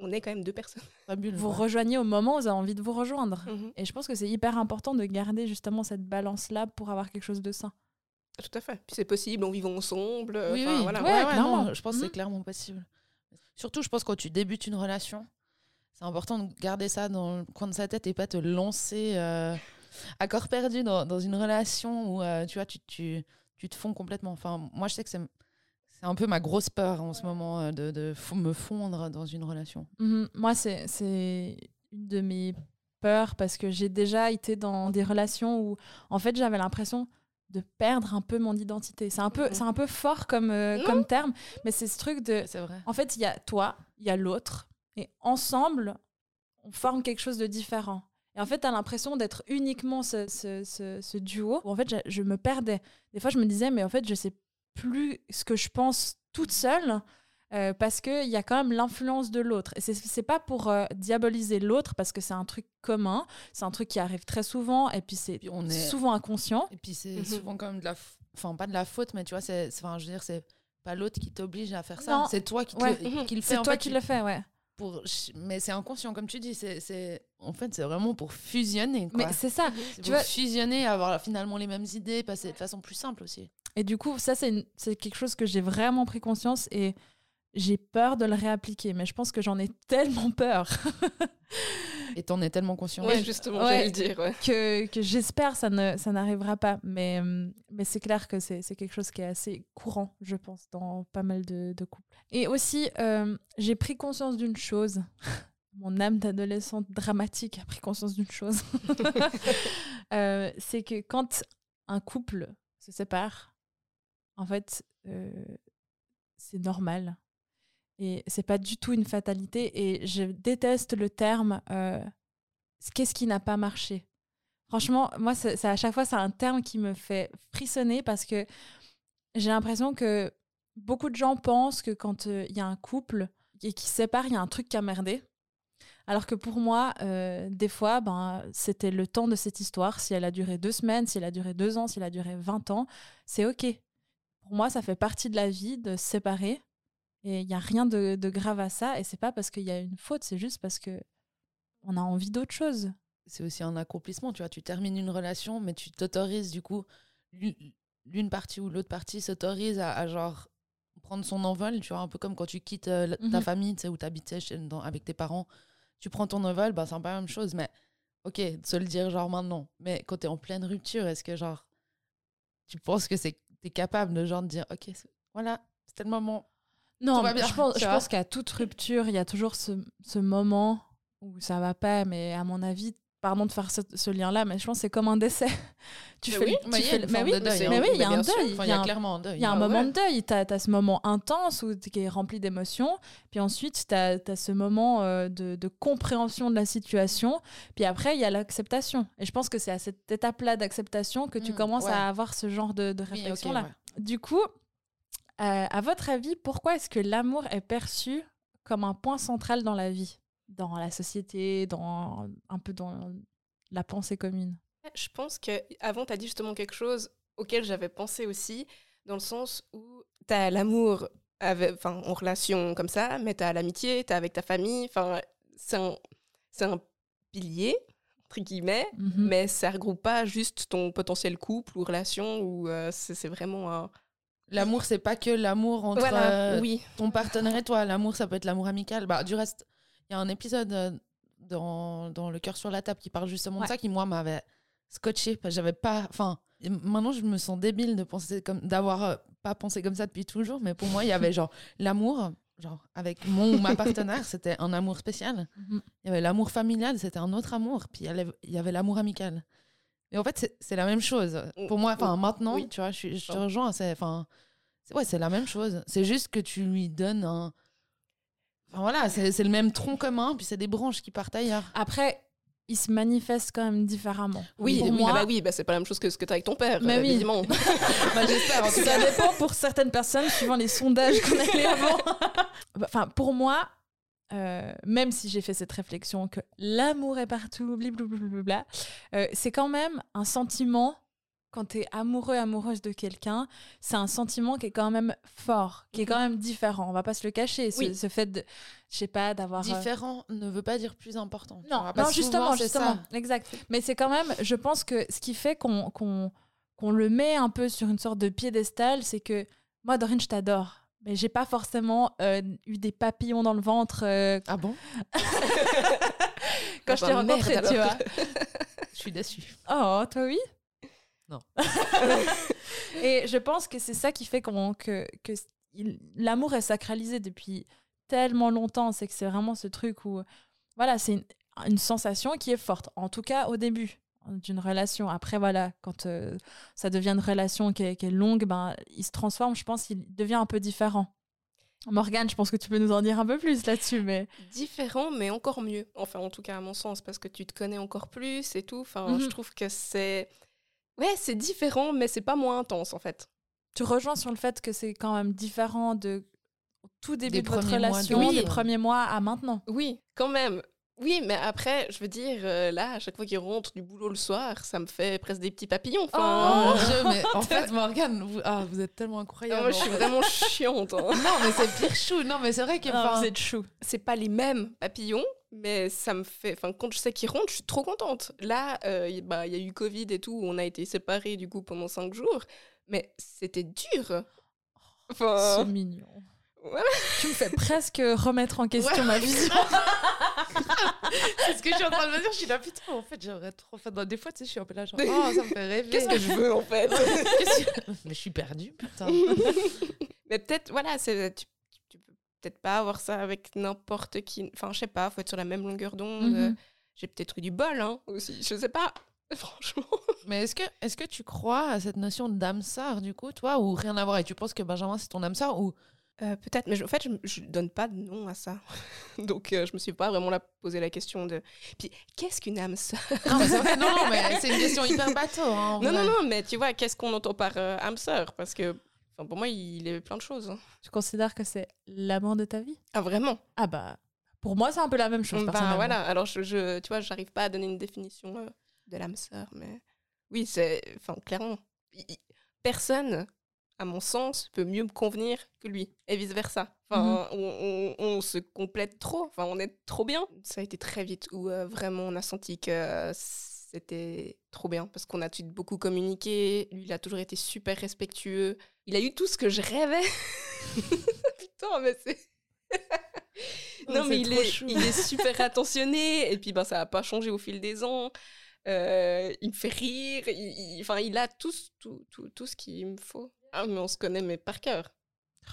on est quand même deux personnes. Fabuleux. Vous rejoignez au moment où vous avez envie de vous rejoindre. Mhm. Et je pense que c'est hyper important de garder justement cette balance-là pour avoir quelque chose de sain. Tout à fait. Puis c'est possible, on vit ensemble. Oui, oui. voilà. Ouais, Ouais, ouais, clairement. non, je pense que c'est Mhm. clairement possible. Surtout, je pense quand tu débutes une relation, c'est important de garder ça dans le coin de sa tête et pas te lancer euh, à corps perdu dans, dans une relation où euh, tu vois, tu, tu, tu te fonds complètement. Enfin, moi, je sais que c'est c'est un peu ma grosse peur en ce moment euh, de, de me fondre dans une relation. Mhm. Moi, c'est une de mes peurs parce que j'ai déjà été dans des relations où, en fait, j'avais l'impression de perdre un peu mon identité. C'est un peu, c'est un peu fort comme, euh, comme terme, mais c'est ce truc de... C'est vrai. En fait, il y a toi, il y a l'autre, et ensemble, on forme quelque chose de différent. Et en fait, tu as l'impression d'être uniquement ce, ce- ce- ce duo. où en fait, je, je me perdais. Des fois, je me disais, mais en fait, je sais plus ce que je pense toute seule. euh, parce qu'il y a quand même l'influence de l'autre. Et c'est- c'est pas pour euh, diaboliser l'autre, parce que c'est un truc commun, c'est un truc qui arrive très souvent, et puis c'est on est... souvent inconscient. Et puis c'est Mhm. souvent quand même de la... f- Enfin, pas de la faute, mais tu vois, c'est... Enfin, je veux dire, c'est pas l'autre qui t'oblige à faire ça. Non. C'est toi qui, te- Ouais. qui le fais. C'est toi fait, qui tu- le fais, ouais. Pour mais c'est inconscient comme tu dis c'est c'est en fait c'est vraiment pour fusionner quoi. Mais c'est ça. Tu pour vois- fusionner avoir finalement les mêmes idées passer de façon plus simple aussi Et du coup, ça, c'est quelque chose que j'ai vraiment pris conscience et j'ai peur de le réappliquer. Mais je pense que j'en ai tellement peur et t'en es tellement conscient Ouais, justement, Ouais. j'allais le dire. ouais. que, que j'espère ça ne ça n'arrivera pas. Mais, mais c'est clair que c'est c'est quelque chose qui est assez courant, je pense, dans pas mal de, de couples. Et aussi, euh, j'ai pris conscience d'une chose. Mon âme d'adolescente dramatique a pris conscience d'une chose. Euh, c'est que quand un couple se sépare, en fait, euh, c'est normal. Et c'est pas du tout une fatalité. Et je déteste le terme euh, qu'est-ce qui n'a pas marché. Franchement, moi, c'est à chaque fois, c'est un terme qui me fait frissonner parce que j'ai l'impression que beaucoup de gens pensent que quand euh, il y a un couple et qui se sépare, il y a un truc qui a merdé. Alors que pour moi, euh, des fois, ben, c'était le temps de cette histoire. Si elle a duré deux semaines, si elle a duré deux ans, si elle a duré 20 ans, c'est OK. Pour moi, ça fait partie de la vie de se séparer. Et il n'y a rien de, de grave à ça. Et c'est pas parce qu'il y a une faute, c'est juste parce que on a envie d'autre chose. c'est aussi un accomplissement tu vois tu termines une relation mais tu t'autorises du coup l'une partie ou l'autre partie s'autorise à, à genre prendre son envol tu vois un peu comme quand tu quittes euh, la- ta Mhm. famille tu sais où chez- dans- avec tes parents tu prends ton envol bah c'est peu la même chose mais ok de se le dire genre maintenant mais quand t'es en pleine rupture est-ce que genre tu penses que c'est t'es capable de genre de dire ok voilà c'était le moment Non, bien, je pense, qu'à toute rupture, il y a toujours ce, ce moment où ça va pas. Mais à mon avis, pardon de faire ce, ce lien-là, mais je pense que c'est comme un décès. tu Mais fais, oui, tu mais fais oui, de deuil, mais hein. oui, il y a un deuil. il y a clairement un deuil Il y a un. Ah moment ouais. de deuil, tu as, ce moment intense où qui est rempli d'émotions, puis ensuite tu as, ce moment euh, de, de compréhension de la situation, puis après il y a l'acceptation. Et je pense que c'est à cette étape-là d'acceptation que tu Mm, commences ouais. à avoir ce genre de, de Oui, ok, réflexion-là. ouais. Du coup, euh, à votre avis, pourquoi est-ce que l'amour est perçu comme un point central dans la vie, dans la société, dans un peu dans la pensée commune? Je pense que avant tu as dit justement quelque chose auquel j'avais pensé aussi, dans le sens où tu as l'amour enfin, en relation comme ça, mais tu as l'amitié, tu as avec ta famille. Enfin, c'est un, un pilier, entre guillemets, Mhm. mais ça regroupe pas juste ton potentiel couple ou relation, ou euh, c'est c'est vraiment un. L'amour, c'est pas que l'amour entre Voilà, euh, oui. ton partenaire et toi. L'amour, ça peut être l'amour amical. Bah, du reste, il y a un épisode euh, dans, dans Le cœur sur la table qui parle justement Ouais. de ça, qui, moi, m'avait scotché. Parce que j'avais pas. Enfin, maintenant, je me sens débile de penser comme d'avoir euh, pas pensé comme ça depuis toujours. Mais pour moi, il y avait genre l'amour, genre avec mon ou ma partenaire, c'était un amour spécial. Mhm. Il y avait l'amour familial, c'était un autre amour. Puis il y avait l'amour amical. Et en fait, c'est- la même chose. Pour moi, enfin, maintenant, Oui. tu vois, je, te rejoins. C'est, enfin, c'est- ouais, c'est la même chose. C'est juste que tu lui donnes un. Enfin, voilà, c'est c'est le même tronc commun, puis c'est des branches qui partent ailleurs. Après, il se manifeste quand même différemment. Oui, pour oui, moi, ah bah oui, bah c'est pas la même chose que ce que tu as avec ton père, Mais euh, oui. évidemment. Bah, j'espère, Ça dépend pour certaines personnes, suivant les sondages qu'on a fait avant. enfin, pour moi, euh, même si j'ai fait cette réflexion que l'amour est partout, blablabla, euh, c'est quand même un sentiment, quand tu es amoureux, amoureuse de quelqu'un, c'est un sentiment qui est quand même fort, qui est quand même différent. On va pas se le cacher. Ce, Oui. ce fait de, je sais pas, d'avoir. euh, Différent ne veut pas dire plus important. Non, non justement, justement, ça. exact. Mais c'est quand même, je pense que ce qui fait qu'on le met un peu sur une sorte de piédestal, c'est que moi, Dorine, je t'adore. Mais j'ai pas forcément euh, eu des papillons dans le ventre euh, Ah bon? quand je bah, t'ai rencontré, tu vois. Je suis déçue. Oh, toi oui? Non. Et je pense que c'est ça qui fait qu'on- que, que il- l'amour est sacralisé depuis tellement longtemps. C'est que c'est vraiment ce truc où, voilà, c'est une, une sensation qui est forte. En tout cas, au début d'une relation. Après, voilà, quand euh, ça devient une relation qui est, qui est longue, ben, il se transforme. Je pense qu'il devient un peu différent. Morgane, je pense que tu peux nous en dire un peu plus là-dessus, mais Différent, mais encore mieux. Enfin, en tout cas, à mon sens, parce que tu te connais encore plus et tout. Enfin, Mhm. je trouve que c'est. Ouais, c'est différent, mais c'est pas moins intense, en fait. tu rejoins sur le fait que c'est quand même différent de tout début Des de votre premiers mois de relation, vie. des premiers mois à maintenant. Oui, quand même. Oui, mais après, je veux dire, euh, là, à chaque fois qu'il rentre du boulot le soir, ça me fait presque des petits papillons. Oh Enfin, mon dieu, mais en fait, Morgane, vous, ah, vous êtes tellement ah, incroyable. moi, je suis vraiment chiante. hein. Non, mais c'est pire chou. Non, mais c'est vrai que. vous êtes chou. c'est pas les mêmes papillons, mais ça me fait. Enfin, quand je sais qu'ils rentrent, je suis trop contente. Là, euh, y- bah, il y a eu Covid et tout, on a été séparés du coup pendant cinq jours, mais c'était dur. C'est Enfin, mignon. Voilà. Tu me fais presque remettre en question ma vision. C'est ce que je suis en train de me dire. Je suis là, putain, en fait, j'aimerais trop faire. Des fois, tu sais, je suis un peu là, genre, oh, ça me fait rêver. qu'est-ce que je veux en fait? Que- Mais je suis perdue, putain. Mais peut-être, voilà, c'est, tu, tu peux peut-être pas avoir ça avec n'importe qui. Enfin, je sais pas, faut être sur la même longueur d'onde. Mhm. J'ai peut-être eu du bol, hein, aussi. Je sais pas, franchement. Mais est-ce que, est que tu crois à cette notion d'âme sœur, du coup, toi, ou rien à voir? Et tu penses que Benjamin, c'est ton âme sœur ou... Euh, peut-être, mais je- en fait, je, je donne pas de nom à ça. Donc, euh, je me suis pas vraiment là posé la question de. Puis, qu'est-ce qu'une âme sœur? Non, mais c'est vrai, non, non, mais c'est une question hyper bateau. Hein, Non, vrai. non, non, mais tu vois, qu'est-ce qu'on entend par euh, âme sœur? Parce que, enfin, pour moi, il est plein de choses. hein. Tu considères que c'est l'amour de ta vie? Ah, vraiment? Ah bah, pour moi, c'est un peu la même chose. Bah, voilà, alors, je, je- tu vois, j'arrive pas à donner une définition euh, de l'âme sœur, mais oui, c'est. Enfin, clairement. personne, à mon sens, peut mieux me convenir que lui, et vice-versa. Enfin, on, on- on se complète trop, enfin, on est trop bien. Ça a été très vite où euh, vraiment on a senti que euh, c'était trop bien, parce qu'on a tout de suite beaucoup communiqué. Lui, il a toujours été super respectueux. Il a eu tout ce que je rêvais. Putain, mais c'est. Non, mais il est, il est super attentionné, et puis ben, ça n'a pas changé au fil des ans. Euh, il me fait rire, il, il- enfin, il a tout, tout, tout, tout ce qu'il me faut. Ah, mais on se connaît, mais par cœur.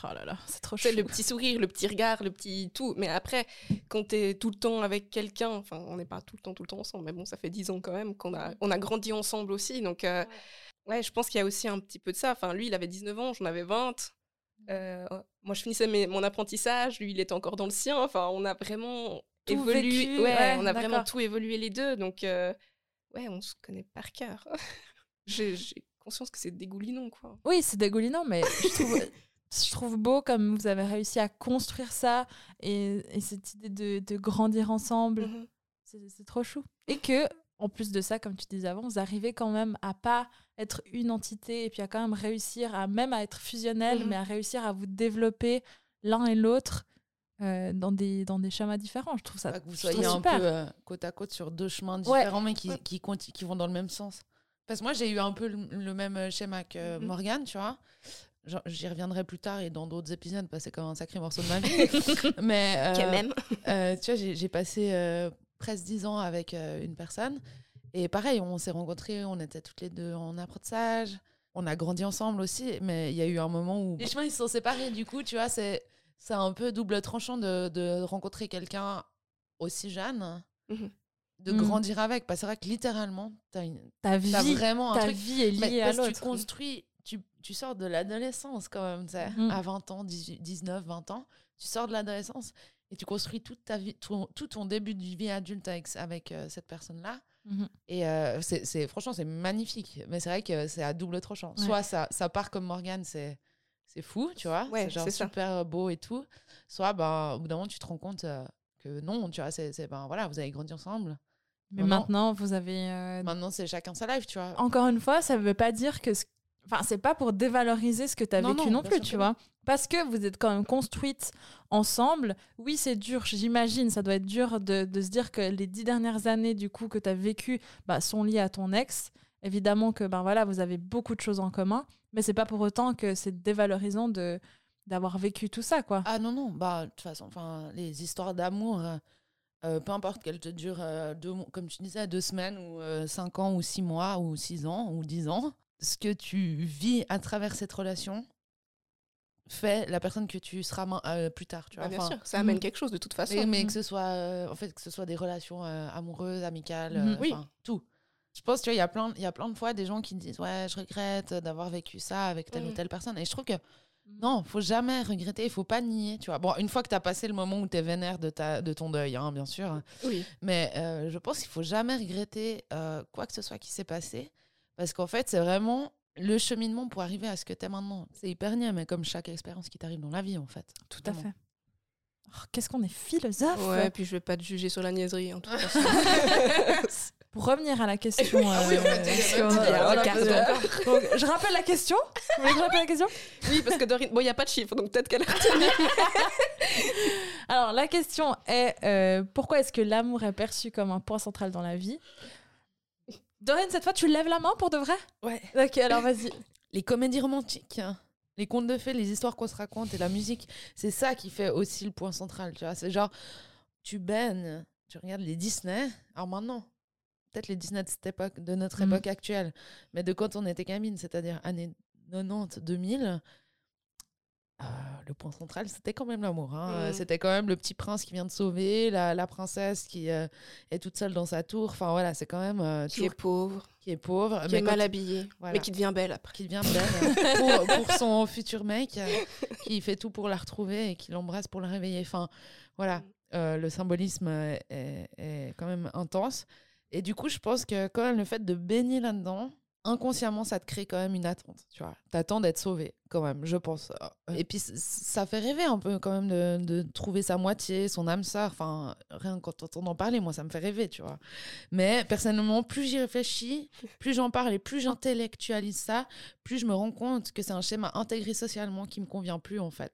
Oh là là, c'est trop Tu sais, chou. le petit sourire, le petit regard, le petit tout. Mais après, quand tu es tout le temps avec quelqu'un, enfin, on n'est pas tout le temps, tout le temps ensemble, mais bon, ça fait dix ans quand même qu'on a, on a grandi ensemble aussi. Donc, euh, ouais, je pense qu'il y a aussi un petit peu de ça. Enfin, lui, il avait 19 ans, j'en avais 20. Euh, moi, je finissais mes- mon apprentissage, lui, il était encore dans le sien. Enfin, on a vraiment Tout évolué. vécu, ouais, ouais, on a vraiment tout évolué les deux. Donc, euh, ouais, on se connaît par cœur. J'ai conscience que c'est dégoulinant, quoi. Oui, c'est dégoulinant, mais je trouve, je trouve beau comme vous avez réussi à construire ça et, et cette idée de, de grandir ensemble. Mhm. C'est c'est trop chou. Et que, en plus de ça, comme tu disais avant, vous arrivez quand même à pas être une entité et puis à quand même réussir à même à être fusionnel, Mhm. mais à réussir à vous développer l'un et l'autre euh, dans, des, dans des schémas différents. Je trouve ça que vous soyez un super. peu euh, côte à côte sur deux chemins Ouais. différents, mais qui, qui vont dans le même sens. Parce que moi, j'ai eu un peu le, le même euh, schéma que Mhm. Morgane, tu vois. J'y reviendrai plus tard et dans d'autres épisodes, parce que c'est comme un sacré morceau de ma vie. mais euh, Quand même. euh, tu vois, j'ai passé euh, presque dix ans avec une personne. Et pareil, on s'est rencontrés, on était toutes les deux en apprentissage. On a grandi ensemble aussi, mais il y a eu un moment où les chemins ils se sont séparés. Du coup, tu vois, c'est c'est un peu double tranchant de, de rencontrer quelqu'un aussi jeune, Mhm. De Mhm. grandir avec. Parce que c'est vrai que littéralement, une- Ta vie, t'as vraiment un ta truc. vie est Mais liée à l'autre. tu construis, tu, tu sors de l'adolescence quand même, tu sais, Mhm. à 20 ans, 18, 19, 20 ans, tu sors de l'adolescence et tu construis toute ta vie, tout ton début de vie adulte avec, avec euh, cette personne-là. Mhm. Et euh, c'est, franchement, c'est magnifique. Mais c'est vrai que c'est à double tranchant. Ouais. Soit ça, ça part comme Morgane, c'est, c'est fou, tu vois, Ouais, c'est genre ça. super beau et tout. Soit, ben, au bout d'un moment, tu te rends compte, euh, que non, tu vois, c'est, c'est- ben voilà, vous avez grandi ensemble. Mais Maintenant- maintenant, vous avez. euh, Maintenant, c'est chacun sa life, tu vois. Encore une fois, ça veut pas dire que. ce- Enfin, c'est pas pour dévaloriser ce que tu as Non, vécu non, plus, tu vois. Parce que vous êtes quand même construites ensemble. Oui, c'est dur, j'imagine. Ça doit être dur de, de se dire que les dix dernières années, du coup, que tu as vécues bah, sont liées à ton ex. Évidemment que ben voilà, vous avez beaucoup de choses en commun. Mais c'est pas pour autant que c'est dévalorisant de d'avoir vécu tout ça, quoi. Ah non, non, bah, de toute façon, les histoires d'amour, euh, euh, peu importe qu'elles te durent, euh, deux, comme tu disais, deux semaines, ou euh, cinq ans, ou six mois, ou six ans, ou dix ans, ce que tu vis à travers cette relation fait la personne que tu seras plus tard, tu vois. Bah, bien Enfin, sûr, ça amène mhm. quelque chose de toute façon. mais, mais que ce soit, en fait, que ce soit des relations amoureuses, amicales, Oui. enfin, tout. Je pense, tu vois, il y a plein, y a plein de fois des gens qui disent, ouais, je regrette d'avoir vécu ça avec telle ou Mhm. telle personne. Et je trouve que non, faut jamais regretter, il faut pas nier, tu vois. Bon, une fois que tu as passé le moment où tu es vénère de, ta, de ton deuil, hein, bien sûr. Oui. Mais euh, je pense qu'il faut jamais regretter euh, quoi que ce soit qui s'est passé. Parce qu'en fait, c'est vraiment le cheminement pour arriver à ce que tu es maintenant. C'est hyper niais, mais comme chaque expérience qui t'arrive dans la vie, en fait. Tout à fait. Oh, Qu'est-ce qu'on est philosophe Ouais, puis je vais pas te juger sur la niaiserie en tout cas. Pour revenir à la question. Ah oui, on euh, dire. Donc, je rappelle la question. Vous voulez que je rappelle la question? Oui, parce que Dorine, bon, il n'y a pas de chiffre, donc peut-être qu'elle a retenu. Alors, la question est euh, pourquoi est-ce que l'amour est perçu comme un point central dans la vie? Dorine, cette fois, tu lèves la main pour de vrai? Ouais. Ok, alors vas-y. les comédies romantiques, hein. les contes de fées, les histoires qu'on se raconte et la musique, c'est ça qui fait aussi le point central. Tu vois, c'est genre, tu baignes, tu regardes les Disney. Alors maintenant, peut-être les Disney de cette époque, de notre Mhm. époque actuelle, mais de quand on était gamine, c'est-à-dire années 90, 2000. euh, le point central, c'était quand même l'amour. hein. Mhm. C'était quand même le petit prince qui vient de sauver, la, la princesse qui euh, est toute seule dans sa tour. Enfin voilà, c'est quand même euh, qui est pauvre, qui est pauvre, qui mais est mal habillé, Voilà. mais qui devient belle après. qui devient belle pour, pour son futur mec, qui fait tout pour la retrouver et qui l'embrasse pour la réveiller. Enfin, voilà, Mm. euh, le symbolisme est, est quand même intense. Et du coup, je pense que quand même le fait de baigner là-dedans, inconsciemment, ça te crée quand même une attente. Tu vois, t'attends d'être sauvé quand même, je pense. Et puis, ça fait rêver un peu quand même de, de trouver sa moitié, son âme sœur. Enfin, rien qu'en t'entendant parler, moi, ça me fait rêver, tu vois. Mais personnellement, plus j'y réfléchis, plus j'en parle et plus j'intellectualise ça, plus je me rends compte que c'est un schéma intégré socialement qui me convient plus en fait.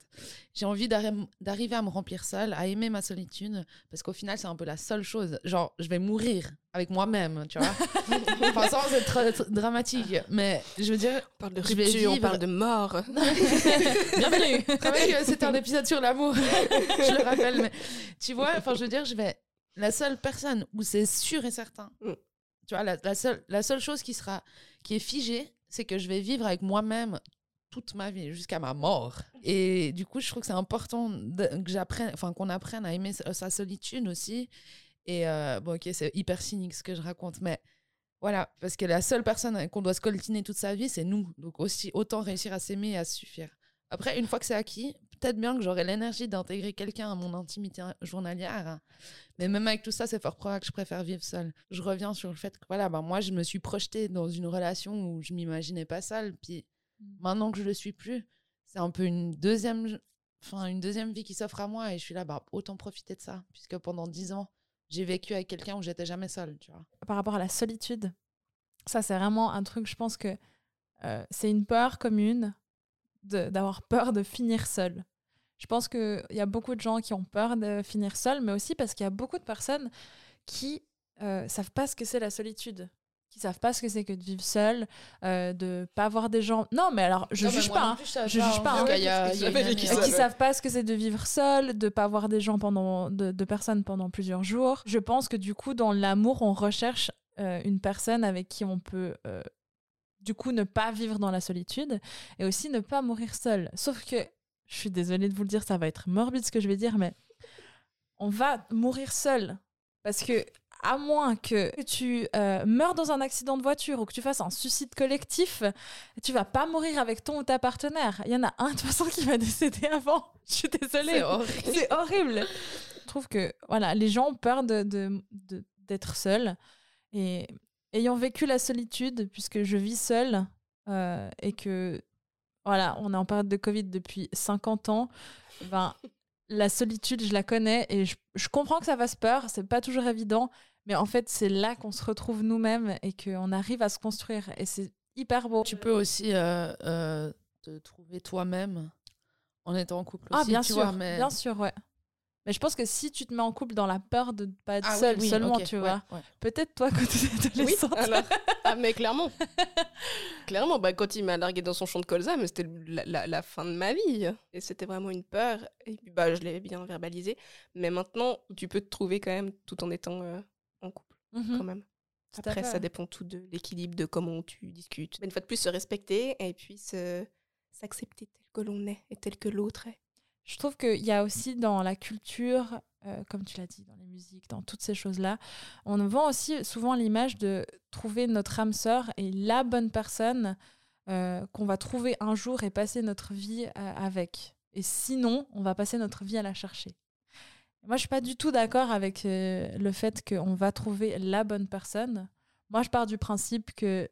J'ai envie d'arri- d'arriver à me remplir seule, à aimer ma solitude, parce qu'au final c'est un peu la seule chose. Genre, je vais mourir avec moi-même, tu vois. enfin, sans être dramatique, mais je veux dire, On parle de Je vais rupture, on parle de mort. Bienvenue c'était un épisode sur l'amour, je le rappelle, mais tu vois, enfin, je veux dire, je vais. La seule personne où c'est sûr et certain, Mm. tu vois, la, la seule, la seule chose qui sera, qui est figée, c'est que je vais vivre avec moi-même toute ma vie, jusqu'à ma mort. Et du coup, je trouve que c'est important de- que j'apprenne, enfin, qu'on apprenne à aimer sa solitude aussi. Et euh, bon, ok, c'est hyper cynique ce que je raconte, mais voilà, parce que la seule personne qu'on doit se coltiner toute sa vie, c'est nous. Donc aussi, autant réussir à s'aimer et à se suffire. Après, une fois que c'est acquis, peut-être bien que j'aurai l'énergie d'intégrer quelqu'un à mon intimité journalière. Mais même avec tout ça, c'est fort probable que je préfère vivre seule. Je reviens sur le fait que voilà, bah, moi, je me suis projetée dans une relation où je m'imaginais pas seule. Puis maintenant que je le suis plus, c'est un peu une deuxième, enfin, une deuxième vie qui s'offre à moi. Et je suis là, bah, autant profiter de ça. Puisque pendant dix ans, j'ai vécu avec quelqu'un où j'étais jamais seule, tu vois. Par rapport à la solitude, ça c'est vraiment un truc, je pense que euh, c'est une peur commune d'avoir peur de finir seul. Je pense qu'il y a beaucoup de gens qui ont peur de finir seul, mais aussi parce qu'il y a beaucoup de personnes qui euh, savent pas ce que c'est la solitude, qui savent pas ce que c'est que de vivre seul, euh, de pas voir des gens. Non, mais alors je juge pas. hein. Je juge pas, hein. Il y a, il y a qui savent pas ce que c'est de vivre seul, de pas voir des gens pendant de, de personnes pendant plusieurs jours. Je pense que du coup dans l'amour on recherche euh, une personne avec qui on peut euh, du coup ne pas vivre dans la solitude et aussi ne pas mourir seul. Sauf que je suis désolée de vous le dire, ça va être morbide ce que je vais dire, mais on va mourir seul parce que à moins que tu euh, meurs dans un accident de voiture ou que tu fasses un suicide collectif, tu vas pas mourir avec ton ou ta partenaire. Il y en a un de toute façon qui va décéder avant. Je suis désolée. C'est horrible. Je trouve que voilà, les gens ont peur de- d'être seuls. Et ayant vécu la solitude, puisque je vis seule euh, et que voilà, on est en période de Covid depuis 50 ans, ben, la solitude, je la connais et je, je comprends que ça fasse peur, c'est pas toujours évident, mais en fait, c'est là qu'on se retrouve nous-mêmes et qu'on arrive à se construire. Et c'est hyper beau. Tu peux aussi euh, euh, te trouver toi-même en étant en couple Ah, aussi, bien tu sûr, vois, mais... bien sûr, ouais. Mais je pense que si tu te mets en couple dans la peur de ne pas être Ah oui, seule oui, seulement, tu vois. ouais. Peut-être toi, quand tu es Oui, adolescente. alors. Ah, mais clairement. clairement, bah, quand il m'a largué dans son champ de colza, mais c'était la, la- la fin de ma vie. Et c'était vraiment une peur. Et puis, bah, je l'ai bien verbalisé. Mais maintenant, tu peux te trouver quand même tout en étant euh, en couple, Mhm. quand même. Après, ça dépend tout de l'équilibre, de comment tu discutes. Mais une fois de plus, se respecter et puis s'accepter tel que l'on est et tel que l'autre est. Je trouve qu'il y a aussi dans la culture, euh, comme tu l'as dit, dans les musiques, dans toutes ces choses-là, on vend aussi souvent l'image de trouver notre âme sœur et la bonne personne euh, qu'on va trouver un jour et passer notre vie euh, avec. Et sinon, on va passer notre vie à la chercher. Moi, je suis pas du tout d'accord avec le fait qu'on va trouver la bonne personne. Moi, je pars du principe que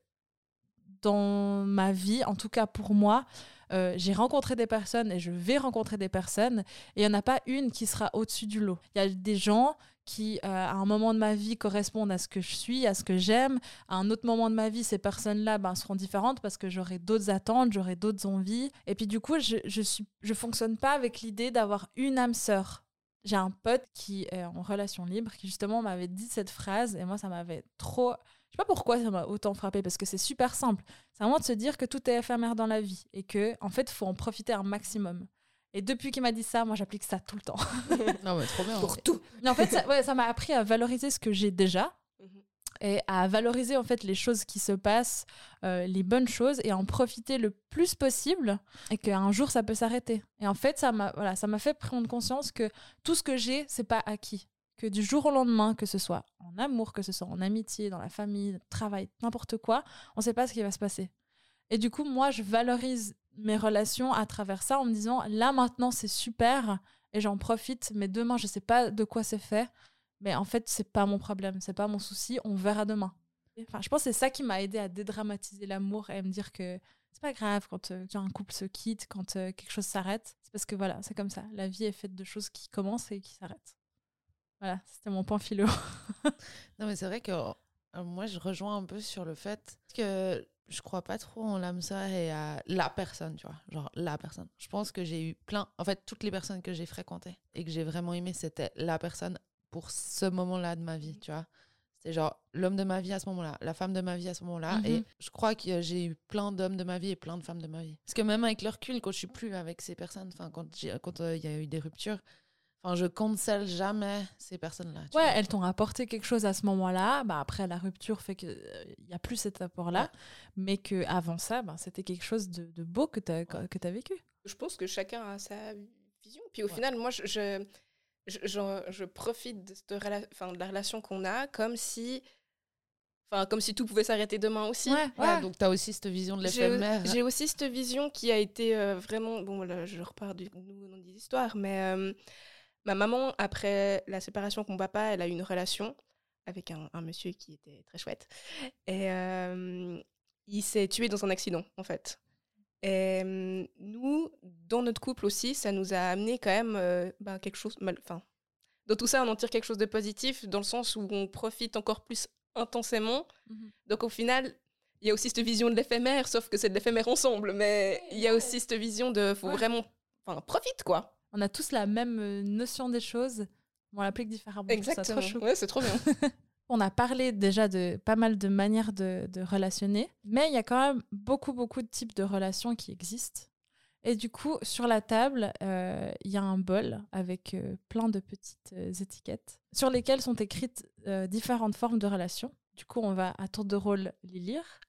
dans ma vie, en tout cas pour moi, euh, j'ai rencontré des personnes et je vais rencontrer des personnes et il n'y en a pas une qui sera au-dessus du lot. Il y a des gens qui, euh, à un moment de ma vie, correspondent à ce que je suis, à ce que j'aime. À un autre moment de ma vie, ces personnes-là ben, seront différentes parce que j'aurai d'autres attentes, j'aurai d'autres envies. Et puis du coup, je je, suis, je fonctionne pas avec l'idée d'avoir une âme sœur. J'ai un pote qui est en relation libre qui justement m'avait dit cette phrase et moi, ça m'avait trop... Je sais pas pourquoi ça m'a autant frappé parce que c'est super simple. C'est vraiment de se dire que tout est éphémère dans la vie et que en fait, faut en profiter un maximum. Et depuis qu'il m'a dit ça, moi, j'applique ça tout le temps. Non, mais trop bien. Pour tout. Mais en fait, ça ouais, ça m'a appris à valoriser ce que j'ai déjà Mhm. et à valoriser en fait les choses qui se passent, euh, les bonnes choses et en profiter le plus possible et qu'un jour ça peut s'arrêter. Et en fait, ça m'a voilà, ça fait prendre conscience que tout ce que j'ai, c'est pas acquis. Que du jour au lendemain, que ce soit en amour, que ce soit en amitié, dans la famille, travail, n'importe quoi, on sait pas ce qui va se passer. Et du coup, moi, je valorise mes relations à travers ça en me disant là maintenant c'est super et j'en profite, mais demain je sais pas de quoi c'est fait. Mais en fait, c'est pas mon problème, c'est pas mon souci, on verra demain. Enfin, je pense que c'est ça qui m'a aidé à dédramatiser l'amour et à me dire que c'est pas grave quand euh, un couple se quitte, quand euh, quelque chose s'arrête. C'est parce que voilà, c'est comme ça. La vie est faite de choses qui commencent et qui s'arrêtent. Voilà, c'était mon point philo. Non, mais c'est vrai que euh, moi, je rejoins un peu sur le fait que je crois pas trop en l'âme sœur et à la personne, tu vois. Genre, la personne. Je pense que j'ai eu plein. En fait, toutes les personnes que j'ai fréquentées et que j'ai vraiment aimé, c'était la personne pour ce moment-là de ma vie, tu vois. C'était genre l'homme de ma vie à ce moment-là, la femme de ma vie à ce moment-là. Mhm. Et je crois que j'ai eu plein d'hommes de ma vie et plein de femmes de ma vie. Parce que même avec le recul, quand je suis plus avec ces personnes, enfin, quand euh, il y a eu des ruptures, enfin, je cancelle jamais ces personnes-là. Ouais, vois. elles t'ont apporté quelque chose à ce moment-là. Bah, après, la rupture fait qu'il n'y a plus cet apport-là. Ouais. Mais que avant ça, bah, c'était quelque chose de, de beau que tu as, que as vécu. Je pense que chacun a sa vision. Puis au Ouais. final, moi, je, je, je, profite de, cette rela- enfin, de la relation qu'on a comme si, enfin, comme si tout pouvait s'arrêter demain aussi. Ouais, donc tu as aussi cette vision de l'éphémère. j'ai aussi cette vision qui a été euh, vraiment. Bon, là, je repars du nouveau dans des histoires, mais euh, ma maman, après la séparation de mon papa, elle a eu une relation avec un, un monsieur qui était très chouette. Et euh, il s'est tué dans un accident, en fait. Et euh, nous, dans notre couple aussi, ça nous a amené quand même euh, ben, quelque chose. mal- Enfin, dans tout ça, on en tire quelque chose de positif, dans le sens où on profite encore plus intensément. Mhm. Donc au final, il y a aussi cette vision de l'éphémère, sauf que c'est de l'éphémère ensemble. Mais il y a aussi cette vision de faut Ouais. vraiment. Enfin, profite quoi. On a tous la même euh, notion des choses. mais On l'applique différemment. Ça trop Exactement. Ouais, c'est trop bien. On a parlé déjà de pas mal de manières de, de relationner, mais il y a quand même beaucoup, beaucoup de types de relations qui existent. Et du coup, sur la table, euh, il y a un bol avec euh, plein de petites euh, étiquettes sur lesquelles sont écrites différentes formes de relations. Du coup, on va à tour de rôle les lire.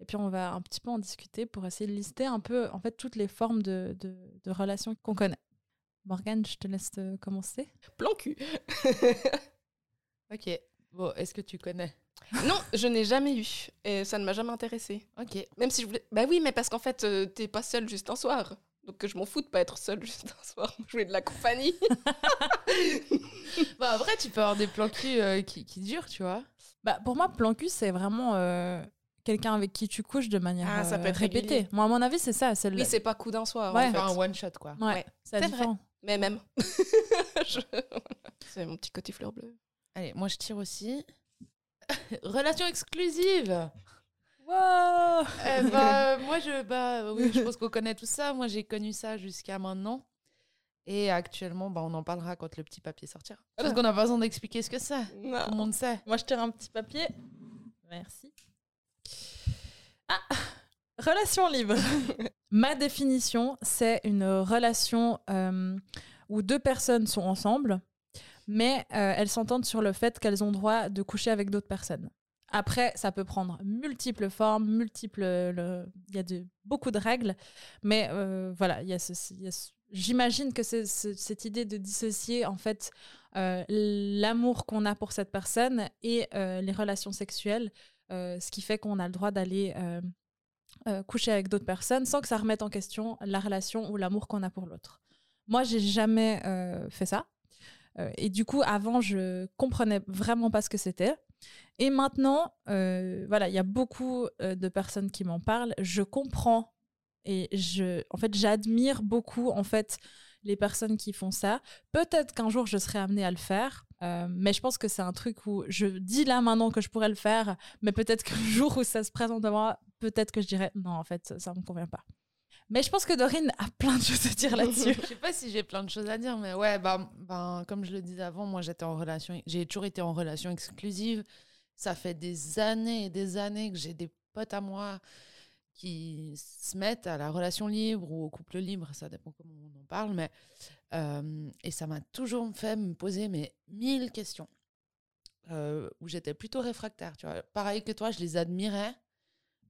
Et puis, on va un petit peu en discuter pour essayer de lister un peu en fait, toutes les formes de, de, de relations qu'on connaît. Morgane, je te laisse commencer. Plan cul. Ok. Bon, est-ce que tu connais? Non, je n'ai jamais eu. Et ça ne m'a jamais intéressé. Ok. Même si je voulais. Bah oui, mais parce qu'en fait, euh, t'es pas seule juste un soir. Donc je m'en fous de pas être seule juste un soir. Je voulais de la compagnie. Bah, après, tu peux avoir des plans cul euh, qui, qui durent, tu vois. Bah, pour moi, plan cul, c'est vraiment euh, quelqu'un avec qui tu couches de manière Ah, ça peut être répétée. régulier. Moi, à mon avis, c'est ça. C'est le- oui, c'est pas coup d'un soir. Ouais. en fait. Enfin, un one shot, quoi. Ouais, Ouais. c'est C'est différent. Mais même. Je- C'est mon petit côté fleur bleue. Allez, moi je tire aussi. Relation exclusive. Wow Eh bah, moi, je, bah, oui, je pense qu'on connaît tout ça. Moi, j'ai connu ça jusqu'à maintenant. Et actuellement, bah, on en parlera quand le petit papier sortira. Parce qu'on n'a pas besoin d'expliquer ce que c'est. Tout le monde sait. Moi, je tire un petit papier. Merci. Ah Relation libre. Ma définition, c'est une relation euh, où deux personnes sont ensemble, mais euh, elles s'entendent sur le fait qu'elles ont droit de coucher avec d'autres personnes. Après, ça peut prendre multiples formes, multiples. le- Il y a beaucoup de règles, mais voilà, j'imagine que c'est cette idée de dissocier en fait euh, l'amour qu'on a pour cette personne et les relations sexuelles, ce qui fait qu'on a le droit d'aller euh, coucher avec d'autres personnes sans que ça remette en question la relation ou l'amour qu'on a pour l'autre. Moi, j'ai jamais euh, fait ça. Euh, et du coup, avant, je comprenais vraiment pas ce que c'était. Et maintenant, voilà, il y a beaucoup de personnes qui m'en parlent. Je comprends et je, en fait, j'admire beaucoup en fait les personnes qui font ça. Peut-être qu'un jour je serai amenée à le faire, euh, mais je pense que c'est un truc où je dis là maintenant que je pourrais le faire, mais peut-être qu'un jour où ça se présente à moi, peut-être que je dirais non, en fait, ça me convient pas. Mais je pense que Dorine a plein de choses à dire là-dessus. Je sais pas si j'ai plein de choses à dire, mais ouais, bah, bah, comme je le disais avant, moi j'étais en relation, j'ai toujours été en relation exclusive. Ça fait des années et des années que j'ai des potes à moi qui se mettent à la relation libre ou au couple libre, ça dépend comment on en parle, mais euh, et ça m'a toujours fait me poser mes mille questions euh, où j'étais plutôt réfractaire. Tu vois, pareil que toi, je les admirais,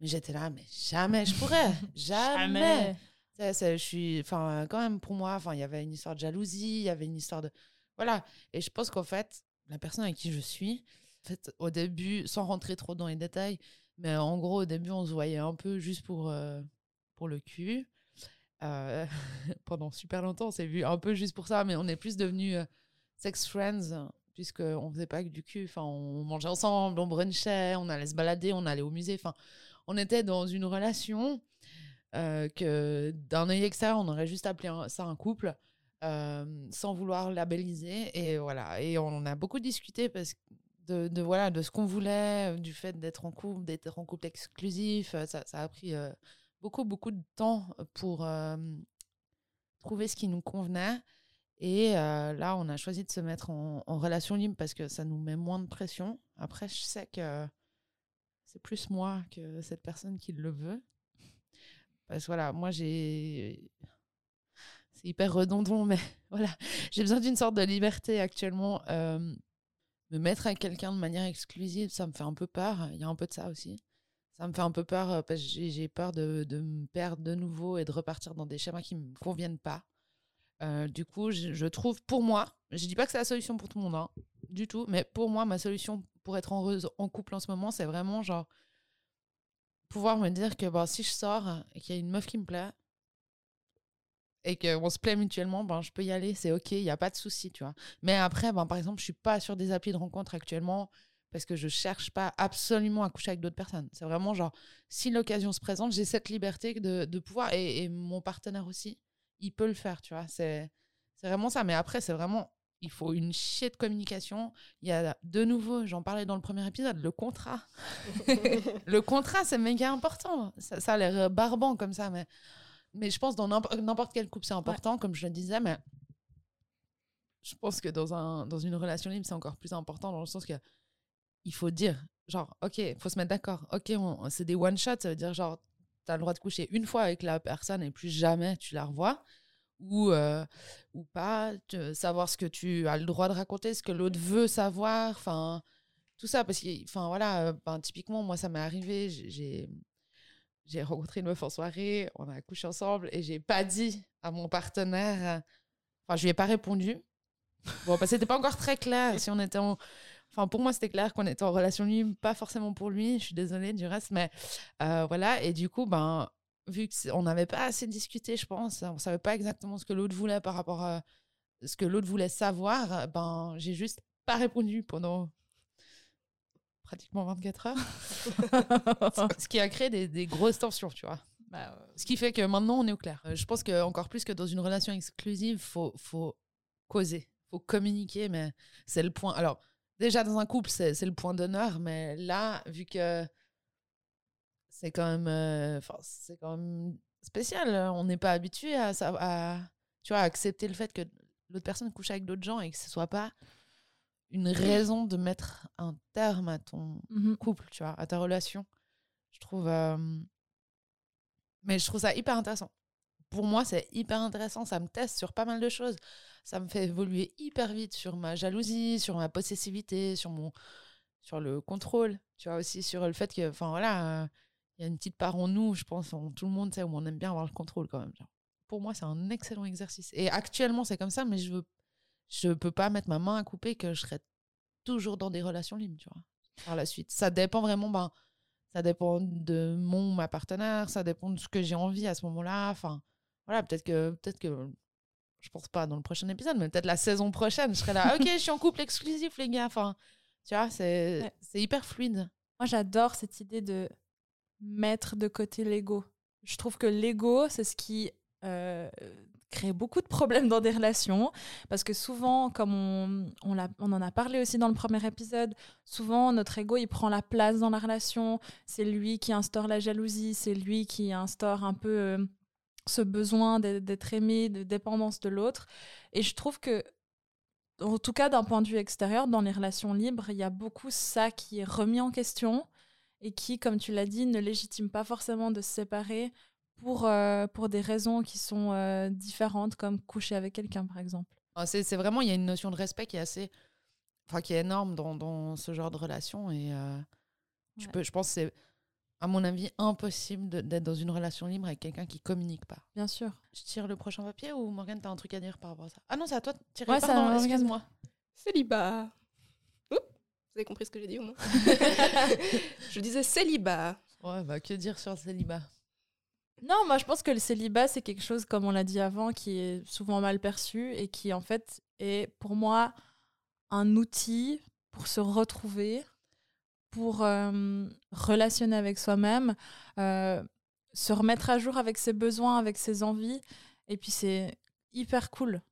mais j'étais là, mais jamais je pourrais, jamais. Je suis, enfin, quand même pour moi, enfin, il y avait une histoire de jalousie, il y avait une histoire de, voilà. Et je pense qu'en fait, la personne avec qui je suis, en fait, au début, sans rentrer trop dans les détails, mais en gros, au début, on se voyait un peu juste pour, euh, pour le cul. Euh, pendant super longtemps, on s'est vu un peu juste pour ça, mais on est plus devenus euh, sex friends, puisqu'on faisait pas que du cul. Enfin, on mangeait ensemble, on brunchait, on allait se balader, on allait au musée. Enfin, on était dans une relation que d'un œil extérieur, on aurait juste appelé ça un couple, sans vouloir labelliser. Et voilà. Et on a beaucoup discuté parce que de, voilà, de ce qu'on voulait, euh, du fait d'être en couple, d'être en couple exclusif. euh, Ça, a pris euh, beaucoup, beaucoup de temps pour trouver ce qui nous convenait. Et là, on a choisi de se mettre en, relation libre parce que ça nous met moins de pression. Après, je sais que c'est plus moi que cette personne qui le veut. Parce que voilà, moi j'ai. C'est hyper redondant, mais voilà. J'ai besoin d'une sorte de liberté actuellement. Me mettre avec quelqu'un de manière exclusive, ça me fait un peu peur. Il y a un peu de ça aussi. Ça me fait un peu peur euh, parce que j'ai peur de, de me perdre de nouveau et de repartir dans des schémas qui ne me conviennent pas. Euh, du coup, je, trouve pour moi, je dis pas que c'est la solution pour tout le monde, hein, du tout, mais pour moi, ma solution pour être heureuse en couple en ce moment, c'est vraiment genre pouvoir me dire que bon, si je sors et qu'il y a une meuf qui me plaît et qu'on se plaît mutuellement, ben, je peux y aller, c'est ok, il n'y a pas de souci, tu vois. Mais après, ben, par exemple, je suis pas sur des applis de rencontre actuellement parce que je cherche pas absolument à coucher avec d'autres personnes. C'est vraiment genre, si l'occasion se présente, j'ai cette liberté de, de pouvoir, et, et mon partenaire aussi, il peut le faire, tu vois. C'est c'est vraiment ça. Mais après, c'est vraiment, il faut une chier de communication. Il y a de nouveau, j'en parlais dans le premier épisode, le contrat. le contrat, c'est méga important. Ça, ça a l'air barbant comme ça, mais, mais je pense dans n'importe quel couple, c'est important, comme je le disais, mais je pense que dans, un, dans une relation libre, c'est encore plus important dans le sens que il faut dire, genre, ok, il faut se mettre d'accord. Ok, c'est des one-shots, ça veut dire, genre, tu as le droit de coucher une fois avec la personne et plus jamais tu la revois. Ou, euh, ou pas, te- savoir ce que tu as le droit de raconter, ce que l'autre veut savoir, enfin, tout ça. Parce que, enfin, voilà, euh, ben, typiquement, moi, ça m'est arrivé, j'ai- j'ai rencontré une meuf en soirée, on a couché ensemble et j'ai pas dit à mon partenaire, enfin, je lui ai pas répondu. Bon, parce que c'était pas encore très clair si on était en. Enfin, pour moi, c'était clair qu'on était en relation libre, pas forcément pour lui. Je suis désolée du reste, mais euh, voilà. Et du coup, ben, vu qu'on n'avait pas assez discuté, je pense, on savait pas exactement ce que l'autre voulait par rapport à ce que l'autre voulait savoir, ben, j'ai juste pas répondu pendant pratiquement 24 heures. ce qui a créé des, des grosses tensions, tu vois. Bah, euh, Ce qui fait que maintenant, on est au clair. Euh, je pense que encore plus que dans une relation exclusive, faut faut causer, faut communiquer, mais c'est le point. Alors déjà dans un couple, c'est le point d'honneur, mais là, vu que c'est quand même, euh, c'est quand même spécial. hein. On n'est pas habitué à, tu vois à accepter le fait que l'autre personne couche avec d'autres gens et que ce soit pas une raison de mettre un terme à ton mhm. couple, tu vois, à ta relation. Je trouve. euh, Mais je trouve ça hyper intéressant. Pour moi, c'est hyper intéressant. Ça me teste sur pas mal de choses. Ça me fait évoluer hyper vite sur ma jalousie, sur ma possessivité, sur mon, sur le contrôle. Tu vois aussi sur le fait que, enfin voilà, euh, il y a une petite part en nous, je pense, en tout le monde, tu sais, où on aime bien avoir le contrôle quand même. genre. Pour moi, c'est un excellent exercice. Et actuellement, c'est comme ça, mais je veux, je peux pas mettre ma main à couper que je serai toujours dans des relations libres, tu vois, par la suite. Ça dépend vraiment, ben, ça dépend de mon ma partenaire, ça dépend de ce que j'ai envie à ce moment-là. Enfin, voilà, peut-être que peut-être que je pense pas dans le prochain épisode, mais peut-être la saison prochaine, je serai là. ok, je suis en couple exclusif, les gars. Enfin, tu vois, c'est Ouais. c'est hyper fluide. Moi, j'adore cette idée de mettre de côté l'ego. Je trouve que l'ego, c'est ce qui euh, crée beaucoup de problèmes dans des relations. Parce que souvent, comme on, on, en a parlé aussi dans le premier épisode, souvent notre ego, il prend la place dans la relation. C'est lui qui instaure la jalousie, c'est lui qui instaure un peu euh, ce besoin d'être aimé, de dépendance de l'autre. Et je trouve que en tout cas d'un point de vue extérieur, dans les relations libres, il y a beaucoup ça qui est remis en question et qui, comme tu l'as dit, ne légitime pas forcément de se séparer pour, euh, pour des raisons qui sont euh, différentes, comme coucher avec quelqu'un, par exemple. Enfin, C'est c'est vraiment, il y a une notion de respect qui est assez. Enfin, qui est énorme dans, dans ce genre de relation. Et euh, tu Ouais. peux, je pense que c'est, à mon avis, impossible de- d'être dans une relation libre avec quelqu'un qui communique pas. Bien sûr. Je tire le prochain papier ou Morgane, t'as un truc à dire par rapport à ça? Ah non, c'est à toi de tirer. Ouais, c'est à Pardon, Morgane. excuse-moi. Célibat. Oups, vous avez compris ce que j'ai dit au moins Je disais célibat. Ouais, bah que dire sur le célibat? Non, moi je pense que le célibat, c'est quelque chose, comme on l'a dit avant, qui est souvent mal perçu et qui en fait est pour moi un outil pour se retrouver, pour euh, relationner avec soi-même, euh, se remettre à jour avec ses besoins, avec ses envies. Et puis c'est hyper cool.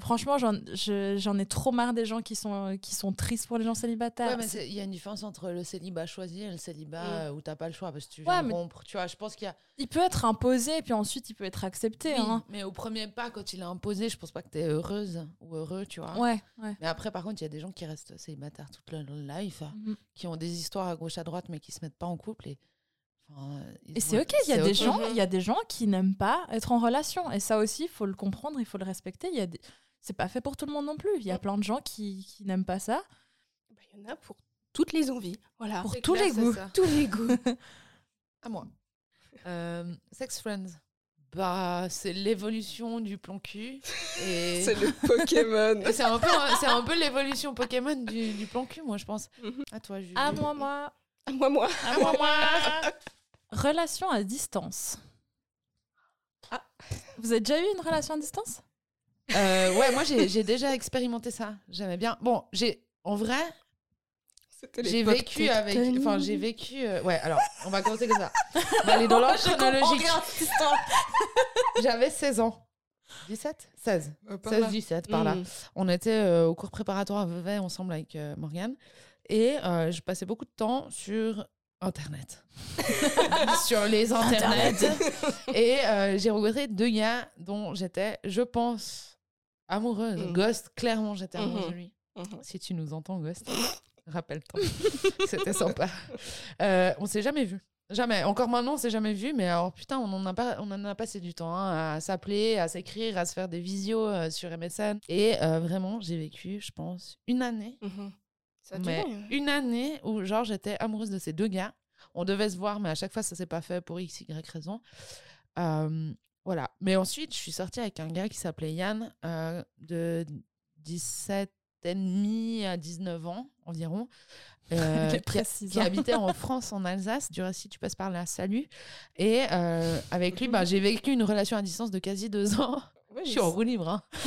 Franchement, j'en je- j'en ai trop marre des gens qui sont, qui sont tristes pour les gens célibataires. Ouais, il y a une différence entre le célibat choisi et le célibat Mm. euh, où t'as pas le choix parce que tu Ouais, rompre. Tu vois, je pense qu'il y a. Il peut être imposé, et puis ensuite il peut être accepté. Oui, hein. mais au premier pas, quand il est imposé, je pense pas que t'es heureuse ou heureux, tu vois. Ouais. Mais après, par contre, il y a des gens qui restent célibataires toute leur life, Mhm. qui ont des histoires à gauche à droite, mais qui se mettent pas en couple. Et, enfin, ils Et c'est ok, il y a des gens, il y a des gens qui n'aiment pas être en relation et ça aussi il faut le comprendre, il faut le respecter. Il y a des... c'est pas fait pour tout le monde non plus. Il y a Mhm. plein de gens qui, qui n'aiment pas ça. Bah, Il y en a pour toutes les envies. Voilà. Pour tous clair, les goûts. ça. tous les goûts. À moi. Euh, Sex Friends. Bah, c'est l'évolution du plan cul. Et C'est le Pokémon. c'est un peu, c'est un peu l'évolution Pokémon du, du plan cul, moi, je pense. Mhm. À toi, Julie. À moi, moi. À moi, moi. À moi, moi. Relation à distance. Ah. Vous avez déjà eu une relation à distance? Euh, ouais, moi, j'ai déjà expérimenté ça. J'aimais bien. Bon, j'ai. En vrai, j'ai vécu avec. Enfin, j'ai vécu. euh, ouais, alors, on va commencer comme ça. On va aller dans l'ordre Je comprends chronologique. rien, cette histoire. J'avais 16 ans. 17 16. Euh, par là. 16-17 par là. Mm. On était euh, au cours préparatoire à Vevey ensemble avec euh, Morgane. Et euh, je passais beaucoup de temps sur Internet. sur les Internets. et euh, j'ai rencontré deux gars dont j'étais, je pense, amoureuse. Mm. Ghost, clairement, j'étais amoureuse Mhm. de lui. Mhm. Si tu nous entends, Ghost, rappelle-toi. C'était sympa. Euh, on s'est jamais vu. Jamais. Encore maintenant, on s'est jamais vu, mais alors putain, on en a, pas, on en a passé du temps hein, à s'appeler, à s'écrire, à se faire des visios euh, sur MSN. Et euh, vraiment, j'ai vécu, je pense, une année. Ça a mais duré, hein. une année où, genre, j'étais amoureuse de ces deux gars. On devait se voir, mais à chaque fois, ça s'est pas fait pour X, Y raison. Euh, voilà. Mais ensuite, je suis sortie avec un gars qui s'appelait Yann, euh, de 17 et demi à 19 ans environ. euh, qui, qui habitait en France, en Alsace. Du reste, si tu passes par là, salut. Et euh, avec lui, bah, j'ai vécu une relation à distance de quasi deux ans. Oui, Je suis en roue libre. hein.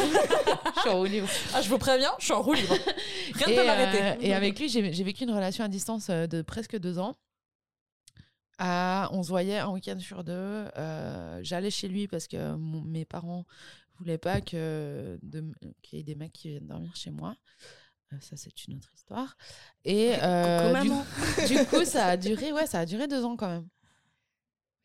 Je suis en roue libre. Ah, je vous préviens, je suis en roue libre. Rien ne peut euh, m'arrêter. et avec lui, j'ai vécu une relation à distance euh, de presque deux ans. On se voyait un week-end sur deux. Euh, J'allais chez lui parce que mon- mes parents voulaient pas que qu'il y ait des mecs qui viennent dormir chez moi. Euh, ça, c'est une autre histoire. Et euh, du, du coup, ça a duré, ouais, ça a duré deux ans quand même.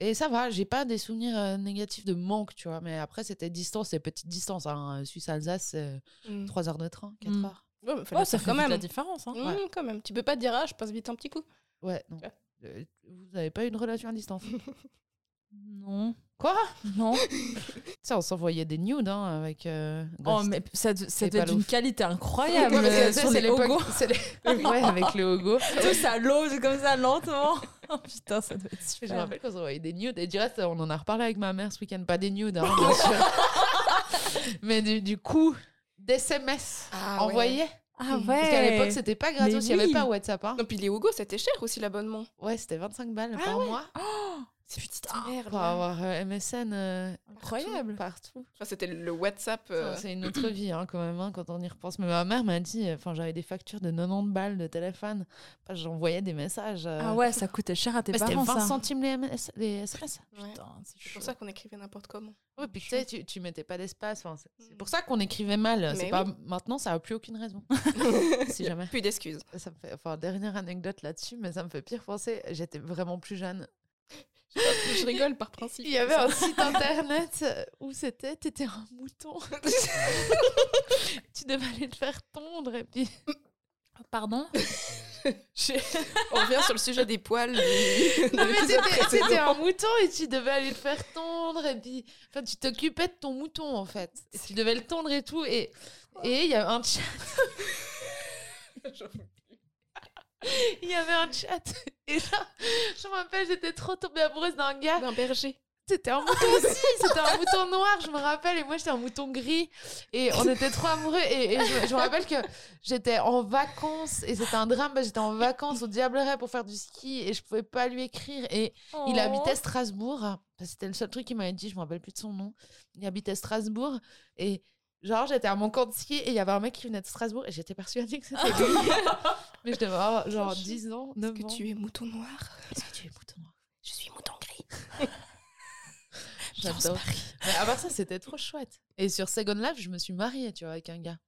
Et ça va, j'ai pas des souvenirs euh, négatifs de manque, tu vois. Mais après, c'était distance, c'est petite distance. Hein. Suisse-Alsace, c'est Mm. 3 heures de train, 4 Mm. heures. Ouais, mais fallait Oh, ça faire fait quand même. la différence. Hein. Mm, quand même. Tu peux pas te dire, ah, je passe vite un petit coup. Ouais, non. Ouais. Euh, Vous n'avez pas une relation à distance? Non. Quoi? Non. Ça, on s'envoyait des nudes hein, avec. euh, Oh, mais ça- c'était pas d'une ouf. qualité incroyable Ouais, euh, tu sais, sur c'est les l'époque- hogos. c'est les- ouais, avec le hogo. Tout ça l'ose comme ça lentement. Oh putain, ça doit être Je me super. rappelle qu'on s'envoyait des nudes. Et direct, on en a reparlé avec ma mère ce week-end. Pas des nudes, hein, bien sûr. Mais du, du coup, d'SMS Ah, envoyés. Ah ouais. Parce qu'à l'époque, c'était pas gratos. Il n'y avait pas WhatsApp. Hein. Non, puis les Hugo, c'était cher aussi l'abonnement. Ouais, c'était 25 balles Ah par ouais. mois C'est petite merde. pour avoir euh, MSN euh, Incroyable. partout. Enfin, c'était le WhatsApp. euh, C'est une autre vie hein, quand même hein, quand on y repense. Mais ma mère m'a dit, enfin j'avais des factures de 90 balles de téléphone. Enfin, J'envoyais des messages. euh, Ah ouais, ça coûtait cher à tes mais c'était parents 20 ça. centimes les, MS les SMS. ouais. Putain, c'est pour ça qu'on écrivait n'importe comment. Oui, puis tu sais, tu, tu mettais pas d'espace. Enfin, c'est Mm. pour ça qu'on écrivait mal. C'est pas maintenant, ça a plus aucune raison. si jamais. Plus d'excuses. Ça me fait, enfin, dernière anecdote là-dessus, mais ça me fait pire penser. J'étais vraiment plus jeune. Je rigole par principe. Il y avait un site internet où c'était, t'étais un mouton. tu devais aller te faire tondre et puis. Pardon? On revient sur le sujet des poils. du- de Non, mais t'étais, un mouton et tu devais aller te faire tondre et puis. Enfin, tu t'occupais de ton mouton en fait. Et tu devais le tondre et tout. Et et il y avait un chat. Il y avait un chat. Et là, je me rappelle, j'étais trop tombée amoureuse d'un gars. D'un berger. C'était un mouton aussi, c'était un mouton noir, je me rappelle, et moi j'étais un mouton gris, et on était trop amoureux, et, et je, je me rappelle que j'étais en vacances, et c'était un drame, j'étais en vacances au Diableret pour faire du ski, et je pouvais pas lui écrire, et il Oh. habitait Strasbourg, c'était le seul truc qu'il m'avait dit, je me rappelle plus de son nom, il habitait Strasbourg, et genre j'étais à mon camp de ski, et il y avait un mec qui venait de Strasbourg, et j'étais persuadée que c'était lui, mais je devais avoir genre 10 ans, 9 Est-ce que ans. tu es mouton noir Est-ce que tu es mouton noir? Je suis mouton gris. J'adore. Mais à part ça, c'était trop chouette. Et sur Second Life, je me suis mariée, tu vois, avec un gars.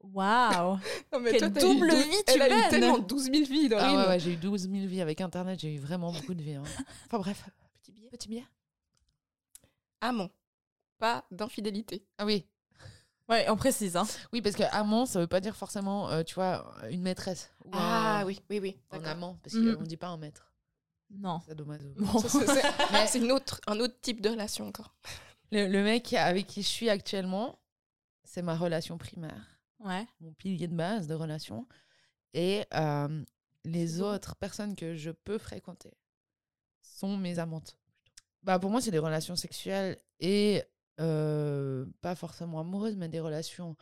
Waouh. Non, mais Quelle double vie tu Elle a eu tellement 12 000 vies dans Ah ouais, j'ai eu 12 000 vies avec Internet, j'ai eu vraiment beaucoup de vies. hein. Enfin bref, Petit billet. petit billet. Amant. Pas d'infidélité. Ah oui. Ouais, on précise. Hein. Oui, parce que amant, ça veut pas dire forcément, euh, tu vois, une maîtresse. Ou Ah un, oui, oui, oui. Un amant, parce Mhm. qu'on dit pas un maître. Non. C'est dommage. Bon. C'est c'est- c'est une autre, un autre type de relation encore. Le, le mec avec qui je suis actuellement, c'est ma relation primaire. Ouais. mon pilier de base de relation. Et euh, les autres personnes que je peux fréquenter sont mes amantes. Bah, pour moi, c'est des relations sexuelles et euh, pas forcément amoureuses, mais des relations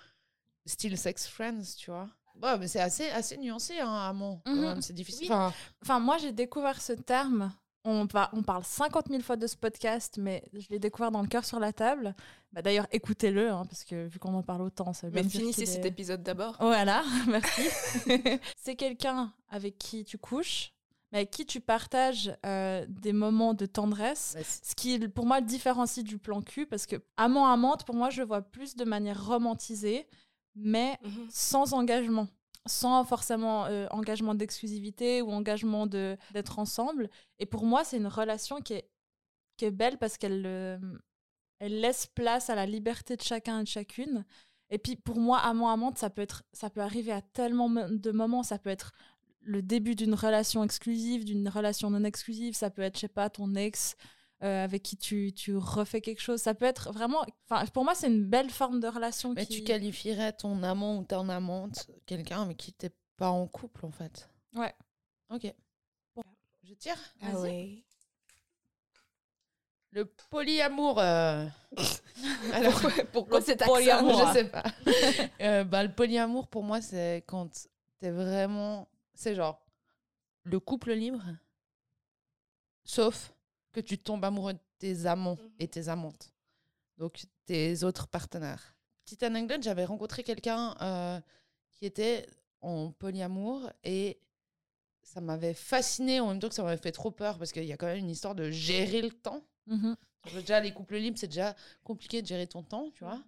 style sex friends, tu vois. Ouais, mais c'est assez, assez nuancé, hein, amant. quand Mhm. même, C'est difficile. Oui. Enfin, Enfin, moi, j'ai découvert ce terme. On, va, on parle 50 000 fois de ce podcast, mais je l'ai découvert dans le cœur sur la table. Bah, D'ailleurs, écoutez-le, hein, parce que vu qu'on en parle autant, ça veut Mais finissez cet est- épisode d'abord. Voilà, merci. c'est quelqu'un avec qui tu couches, mais avec qui tu partages euh, des moments de tendresse. Ce qui, pour moi, le différencie du plan cul, parce que amant-amante, pour moi, je le vois plus de manière romantisée, mais Mhm. sans engagement. Sans forcément euh, engagement d'exclusivité ou engagement d'être ensemble. Et pour moi, c'est une relation qui est, qui est belle parce qu'elle euh, elle laisse place à la liberté de chacun et de chacune. Et puis pour moi, amant-amante, ça peut, être, ça peut arriver à tellement de moments. Ça peut être le début d'une relation exclusive, d'une relation non exclusive. Ça peut être, je sais pas, ton ex euh, avec qui tu, tu refais quelque chose. Ça peut être vraiment... Pour moi, c'est une belle forme de relation mais qui... tu qualifierais ton amant ou ton amante quelqu'un avec qui t'es pas en couple, en fait. Ouais. Ok. Bon. Je tire Ah ouais. Le polyamour. euh, Alors, Pourquoi, cet polyamour. je sais pas. Euh, bah, le polyamour, pour moi, c'est quand t'es vraiment. C'est genre le couple libre, sauf que tu tombes amoureux de tes amants Mhm. et tes amantes. Donc, tes autres partenaires. Petite anecdote, j'avais rencontré quelqu'un euh, qui était en polyamour et ça m'avait fasciné en même temps que ça m'avait fait trop peur parce qu'il y a quand même une histoire de gérer le temps. Mhm. Déjà, les couples libres, c'est déjà compliqué de gérer ton temps, tu vois.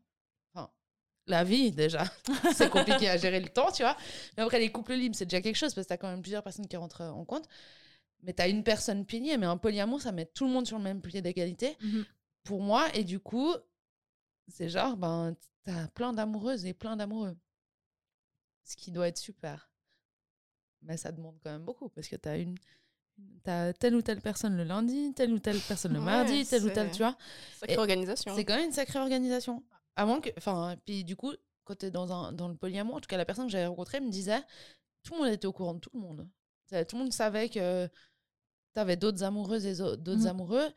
La vie, déjà, c'est compliqué à gérer le temps, tu vois. Mais après, les couples libres, c'est déjà quelque chose parce que tu as quand même plusieurs personnes qui rentrent en compte. Mais tu as une personne pilier, mais un polyamour, ça met tout le monde sur le même pied d'égalité. Mhm. Pour moi, et du coup, c'est genre, ben, tu as plein d'amoureuses et plein d'amoureux. Ce qui doit être super. Mais ça demande quand même beaucoup parce que tu as une. T'as telle ou telle personne le lundi, telle ou telle personne le Ouais, mardi, telle ou telle, tu vois. Sacrée Et organisation. C'est quand même une sacrée organisation. Avant que. Enfin, puis du coup, quand tu es dans, un, dans le polyamour, en tout cas, la personne que j'avais rencontrée me disait tout le monde était au courant de tout le monde. Tout le monde savait que tu avais d'autres amoureuses et d'autres Mhm. amoureux.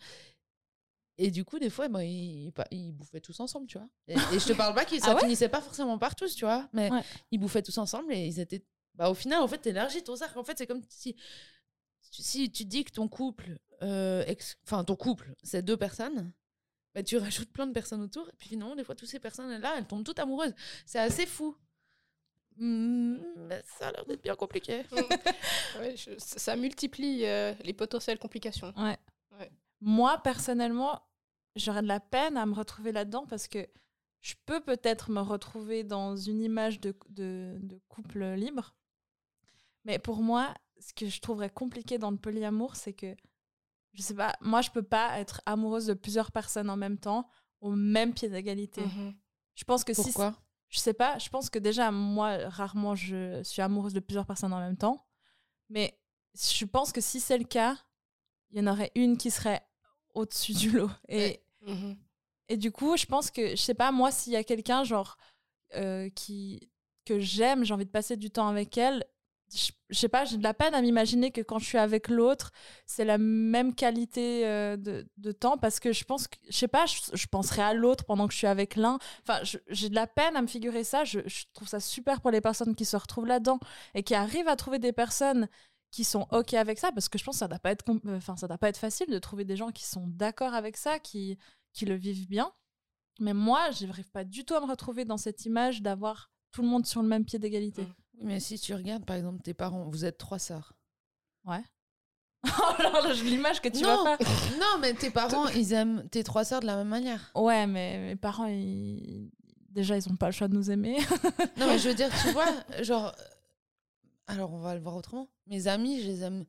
Et du coup, des fois, ben, ils, ils- bouffaient tous ensemble, tu vois. Et, et je te parle pas que ça Ah ouais? finissait pas forcément par tous, tu vois. Mais Ouais. ils bouffaient tous ensemble et ils étaient. Bah, au final, en fait, t'élargis ton cercle. En fait, c'est comme si, si tu dis que ton couple, euh, ex- enfin, ton couple, c'est deux personnes, bah, tu rajoutes plein de personnes autour. Et puis finalement, des fois, toutes ces personnes-là, elles tombent toutes amoureuses. C'est assez fou. Mm, mais ça a l'air d'être bien compliqué. Ouais, je- ça multiplie euh, les potentielles complications. Moi, personnellement, j'aurais de la peine à me retrouver là-dedans parce que je peux peut-être me retrouver dans une image de, de, de couple libre. Mais pour moi, ce que je trouverais compliqué dans le polyamour, c'est que, je sais pas, moi, je peux pas être amoureuse de plusieurs personnes en même temps au même pied d'égalité. Mhm. Je pense que si je sais pas, je pense que déjà, moi, rarement, je suis amoureuse de plusieurs personnes en même temps. Mais je pense que si c'est le cas, il y en aurait une qui serait au-dessus du lot. Et, Mhm. et du coup, je pense que, je sais pas, moi, s'il y a quelqu'un, genre, euh, qui, que j'aime, j'ai envie de passer du temps avec elle, je, je sais pas, j'ai de la peine à m'imaginer que quand je suis avec l'autre, c'est la même qualité euh, de, temps parce que je pense que, je sais pas, je, je penserai à l'autre pendant que je suis avec l'un. Enfin, je- j'ai de la peine à me figurer ça. Je, je trouve ça super pour les personnes qui se retrouvent là-dedans et qui arrivent à trouver des personnes qui sont ok avec ça parce que je pense que ça doit pas être euh, enfin ça doit pas être facile de trouver des gens qui sont d'accord avec ça qui qui le vivent bien mais moi j'arrive pas du tout à me retrouver dans cette image d'avoir tout le monde sur le même pied d'égalité Mm. Oui, Mais si tu regardes, par exemple, tes parents, vous êtes trois sœurs. oh là là, l'image que tu non, vas faire non, mais tes parents, ils aiment tes trois sœurs de la même manière. ouais mais mes parents ils... déjà ils ont pas le choix de nous aimer Non, mais je veux dire, tu vois, genre. euh, Alors, on va le voir autrement. Mes amis, je les aime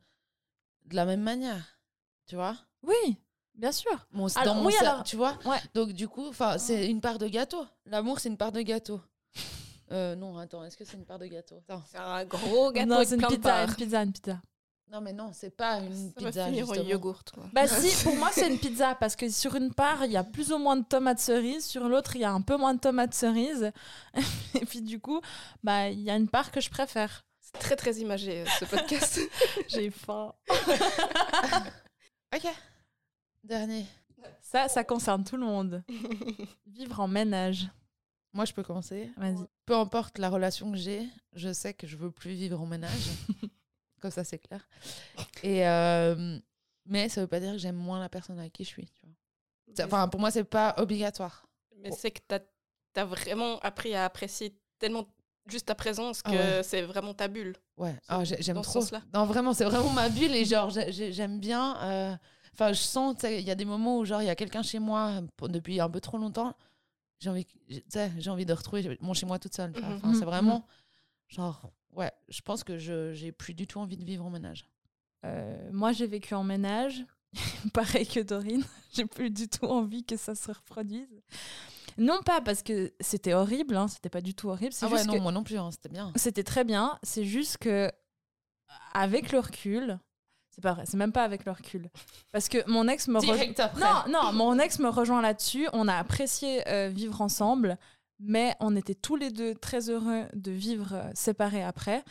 de la même manière. Tu vois? Oui bien sûr Mon- Dans Alors, mon oui, alors- Tu vois? ouais Donc, du coup, c'est une part de gâteau. L'amour, c'est une part de gâteau. Euh, non, attends, est-ce que c'est une part de gâteau? Attends. C'est un gros gâteau non c'est une pizza une pizza une pizza Non, mais non, c'est pas une Ça pizza. finir en justement. yogourt. quoi. Bah si, pour moi c'est une pizza parce que sur une part il y a plus ou moins de tomates cerises, sur l'autre il y a un peu moins de tomates cerises, et puis du coup bah il y a une part que je préfère. C'est très très imagé euh, ce podcast. J'ai faim. Ok. Dernier. Ça, ça concerne tout le monde. Vivre en ménage. Moi, je peux commencer. Vas-y. Peu importe la relation que j'ai, je sais que je veux plus vivre en ménage. Comme ça, c'est clair. Et euh, mais ça veut pas dire que j'aime moins la personne avec qui je suis. Tu vois. C'est- Enfin, pour moi, c'est pas obligatoire. Mais c'est que tu as, vraiment appris à apprécier tellement juste ta présence que Ah ouais. c'est vraiment ta bulle. Ouais. Ah, j'ai- j'aime ce trop. Non, vraiment, c'est vraiment ma bulle et genre, j'ai- j'ai- j'aime bien. euh, Enfin, je sens, il y a des moments où genre il y a quelqu'un chez moi depuis un peu trop longtemps. J'ai envie, tu sais, j'ai envie de retrouver mon chez moi toute seule. Mhm. Enfin, c'est Mhm. vraiment genre, ouais, je pense que je j'ai plus du tout envie de vivre en ménage. Euh, moi j'ai vécu en ménage, pareil que Dorine. J'ai plus du tout envie que ça se reproduise. Non pas parce que c'était horrible, hein, c'était pas du tout horrible. C'est Ah ouais, juste non, que moi non plus, hein, c'était bien. C'était très bien. C'est juste que, avec le recul, c'est pas vrai, c'est même pas avec le recul. Parce que mon ex me rejoint. Non, non, mon ex me rejoint là-dessus. On a apprécié euh, vivre ensemble, mais on était tous les deux très heureux de vivre euh, séparés après.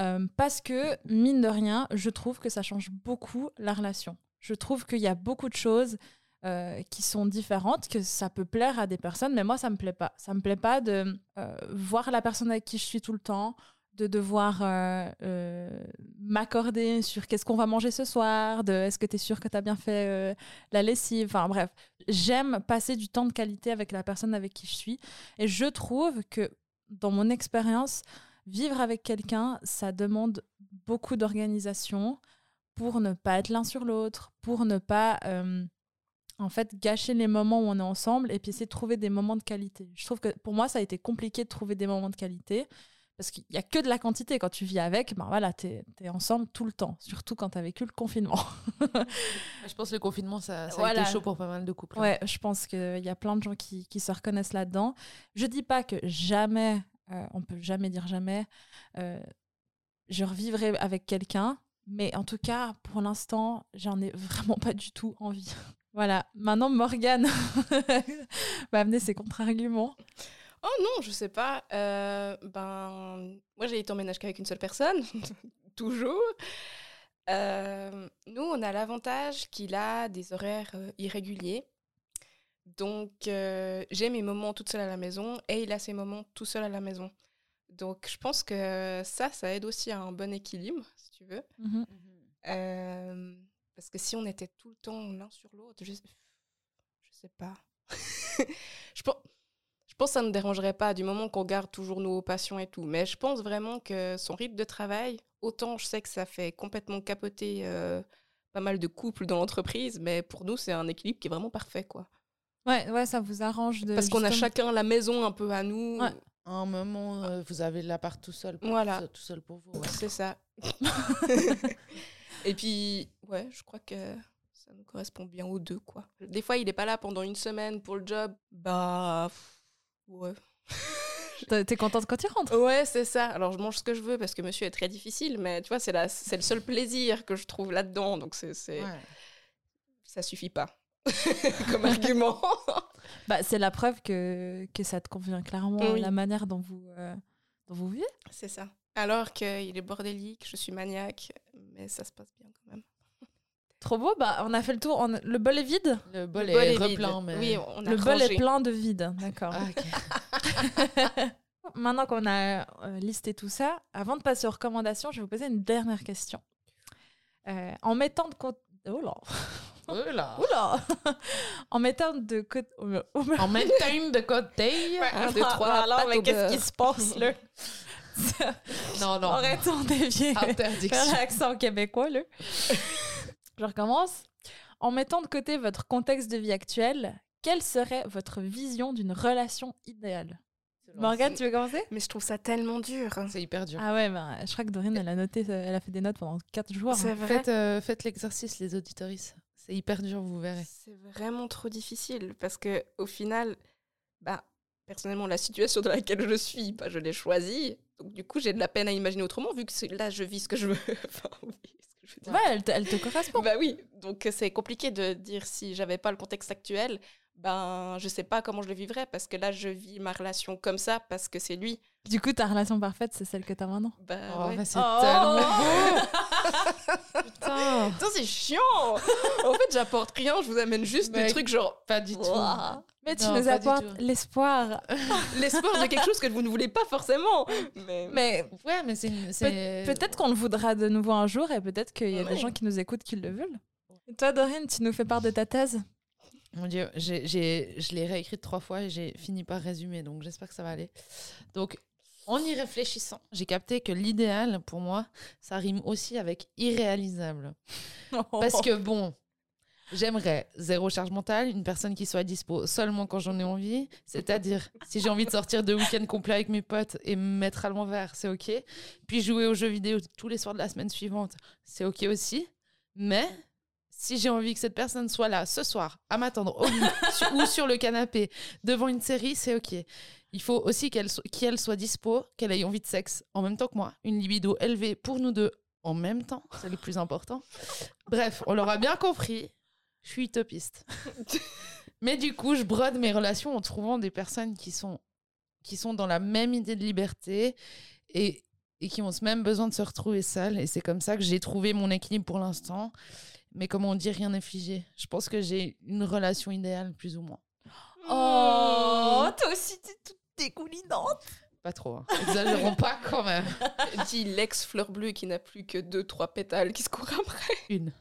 Euh, parce que, mine de rien, je trouve que ça change beaucoup la relation. Je trouve qu'il y a beaucoup de choses qui sont différentes, que ça peut plaire à des personnes, mais moi, ça me plaît pas. Ça me plaît pas de voir la personne avec qui je suis tout le temps, de devoir euh, euh, m'accorder sur qu'est-ce qu'on va manger ce soir, de est-ce que tu es sûr que tu as bien fait euh, la lessive, enfin bref. J'aime passer du temps de qualité avec la personne avec qui je suis. Et je trouve que, dans mon expérience, vivre avec quelqu'un, ça demande beaucoup d'organisation pour ne pas être l'un sur l'autre, pour ne pas en fait gâcher les moments où on est ensemble et puis essayer de trouver des moments de qualité. Je trouve que pour moi, ça a été compliqué de trouver des moments de qualité parce qu'il n'y a que de la quantité. Quand tu vis avec, ben voilà, tu es, ensemble tout le temps, surtout quand tu as vécu le confinement. je pense que le confinement, ça, ça a été chaud pour pas mal de couples. Hein. Ouais, je pense qu'il y a plein de gens qui, qui se reconnaissent là-dedans. Je dis pas que jamais, euh, on peut jamais dire jamais, euh, je revivrai avec quelqu'un, mais en tout cas, pour l'instant, j'en ai vraiment pas du tout envie. voilà, maintenant Morgane va amener ses contre-arguments. Oh non, je sais pas. Euh, ben, moi, j'ai été en ménage qu'avec une seule personne, toujours. Euh, nous, on a l'avantage qu'il a des horaires euh, irréguliers. Donc, j'ai mes moments toute seule à la maison et il a ses moments tout seul à la maison. Donc, je pense que ça, ça aide aussi à un bon équilibre, si tu veux. Mmh parce que si on était tout le temps l'un sur l'autre, je, je sais pas. je pense je pense que ça ne dérangerait pas du moment qu'on garde toujours nos passions et tout. Mais je pense vraiment que son rythme de travail, autant je sais que ça fait complètement capoter euh, pas mal de couples dans l'entreprise, mais pour nous, c'est un équilibre qui est vraiment parfait, quoi. Ouais, ouais, ça vous arrange de. Parce qu'on a chacun la maison un peu à nous. À un moment, euh, vous avez l'appart tout seul. Pour, voilà. Tout seul pour vous. C'est ça. et puis, ouais, je crois que ça nous correspond bien aux deux, quoi. Des fois, il n'est pas là pendant une semaine pour le job. Bah. Ouais. T'es contente quand tu rentres Ouais, c'est ça. Alors, je mange ce que je veux parce que monsieur est très difficile, mais tu vois, c'est le seul plaisir que je trouve là-dedans. Donc, c'est. Ouais. Ça suffit pas comme argument. bah, c'est la preuve que, que ça te convient clairement, la manière dont vous, euh, dont vous vivez. C'est ça. Alors qu'il est bordélique, je suis maniaque, mais ça se passe bien quand même. Trop beau, bah on a fait le tour. Le bol est vide Le bol, est, plein. Mais... Oui, on a le bol est plein de vide, d'accord. Ah, Maintenant qu'on a euh, listé tout ça, avant de passer aux recommandations, je vais vous poser une dernière question. Euh, en mettant de côté. Oh là Oula. Oula En mettant de côté. en mettant de côté. un, deux, trois. Alors, mais qu'est-ce qui se passe là? Non, non. Arrêtons d'évier. Interdiction. L'accent québécois là. Je recommence. En mettant de côté votre contexte de vie actuel, quelle serait votre vision d'une relation idéale? Morgane, tu veux commencer? Mais je trouve ça tellement dur. C'est hyper dur. Ah ouais, bah, je crois que Dorine, elle a noté, elle a fait des notes pendant 4 jours. C'est vrai. Faites, euh, faites l'exercice, les auditoristes. C'est hyper dur, vous verrez. C'est vraiment trop difficile parce que au final, bah, personnellement, la situation dans laquelle je suis, bah, je l'ai choisie. Donc du coup, j'ai de la peine à imaginer autrement vu que là, je vis ce que je veux. enfin, oui. Ouais, elle te, elle te correspond. bah oui, donc c'est compliqué de dire si j'avais pas le contexte actuel, ben je sais pas comment je le vivrais parce que là je vis ma relation comme ça parce que c'est lui. Du coup, ta relation parfaite, c'est celle que t'as maintenant? Bah oh, ouais. Bah, c'est oh tellement beau Putain, Putain c'est chiant En fait, j'apporte rien, je vous amène juste des trucs genre... Pas du tout. Mais tu nous apportes l'espoir. l'espoir de quelque chose que vous ne voulez pas forcément. Mais, mais ouais, mais c'est... peut-être qu'on le voudra de nouveau un jour et peut-être qu'il y a des gens qui nous écoutent qui le veulent. Et toi, Dorine, tu nous fais part de ta thèse? Mon Dieu, je l'ai réécrite trois fois et j'ai fini par résumer, donc j'espère que ça va aller. Donc, en y réfléchissant, j'ai capté que l'idéal, pour moi, ça rime aussi avec irréalisable. Parce que bon, j'aimerais zéro charge mentale, une personne qui soit dispo seulement quand j'en ai envie. C'est-à-dire, si j'ai envie de sortir de week-end complet avec mes potes et me mettre à l'envers, c'est OK. Puis jouer aux jeux vidéo tous les soirs de la semaine suivante, c'est OK aussi. Mais si j'ai envie que cette personne soit là ce soir, à m'attendre au lit ou sur le canapé devant une série, c'est OK. Il faut aussi qu'elle soit dispo, qu'elle ait envie de sexe en même temps que moi. Une libido élevée pour nous deux en même temps, c'est le plus important. Bref, on l'aura bien compris. Je suis utopiste. Mais du coup, je brode mes relations en trouvant des personnes qui sont, qui sont dans la même idée de liberté et, et qui ont ce même besoin de se retrouver seules. Et c'est comme ça que j'ai trouvé mon équilibre pour l'instant. Mais comme on dit, rien n'est figé. Je pense que j'ai une relation idéale, plus ou moins. Oh, toi aussi, t'es toute dégoulinante. Pas trop. Hein. Exagérons pas quand même. Dit l'ex fleur bleue qui n'a plus que deux, trois pétales qui se courent après. Une.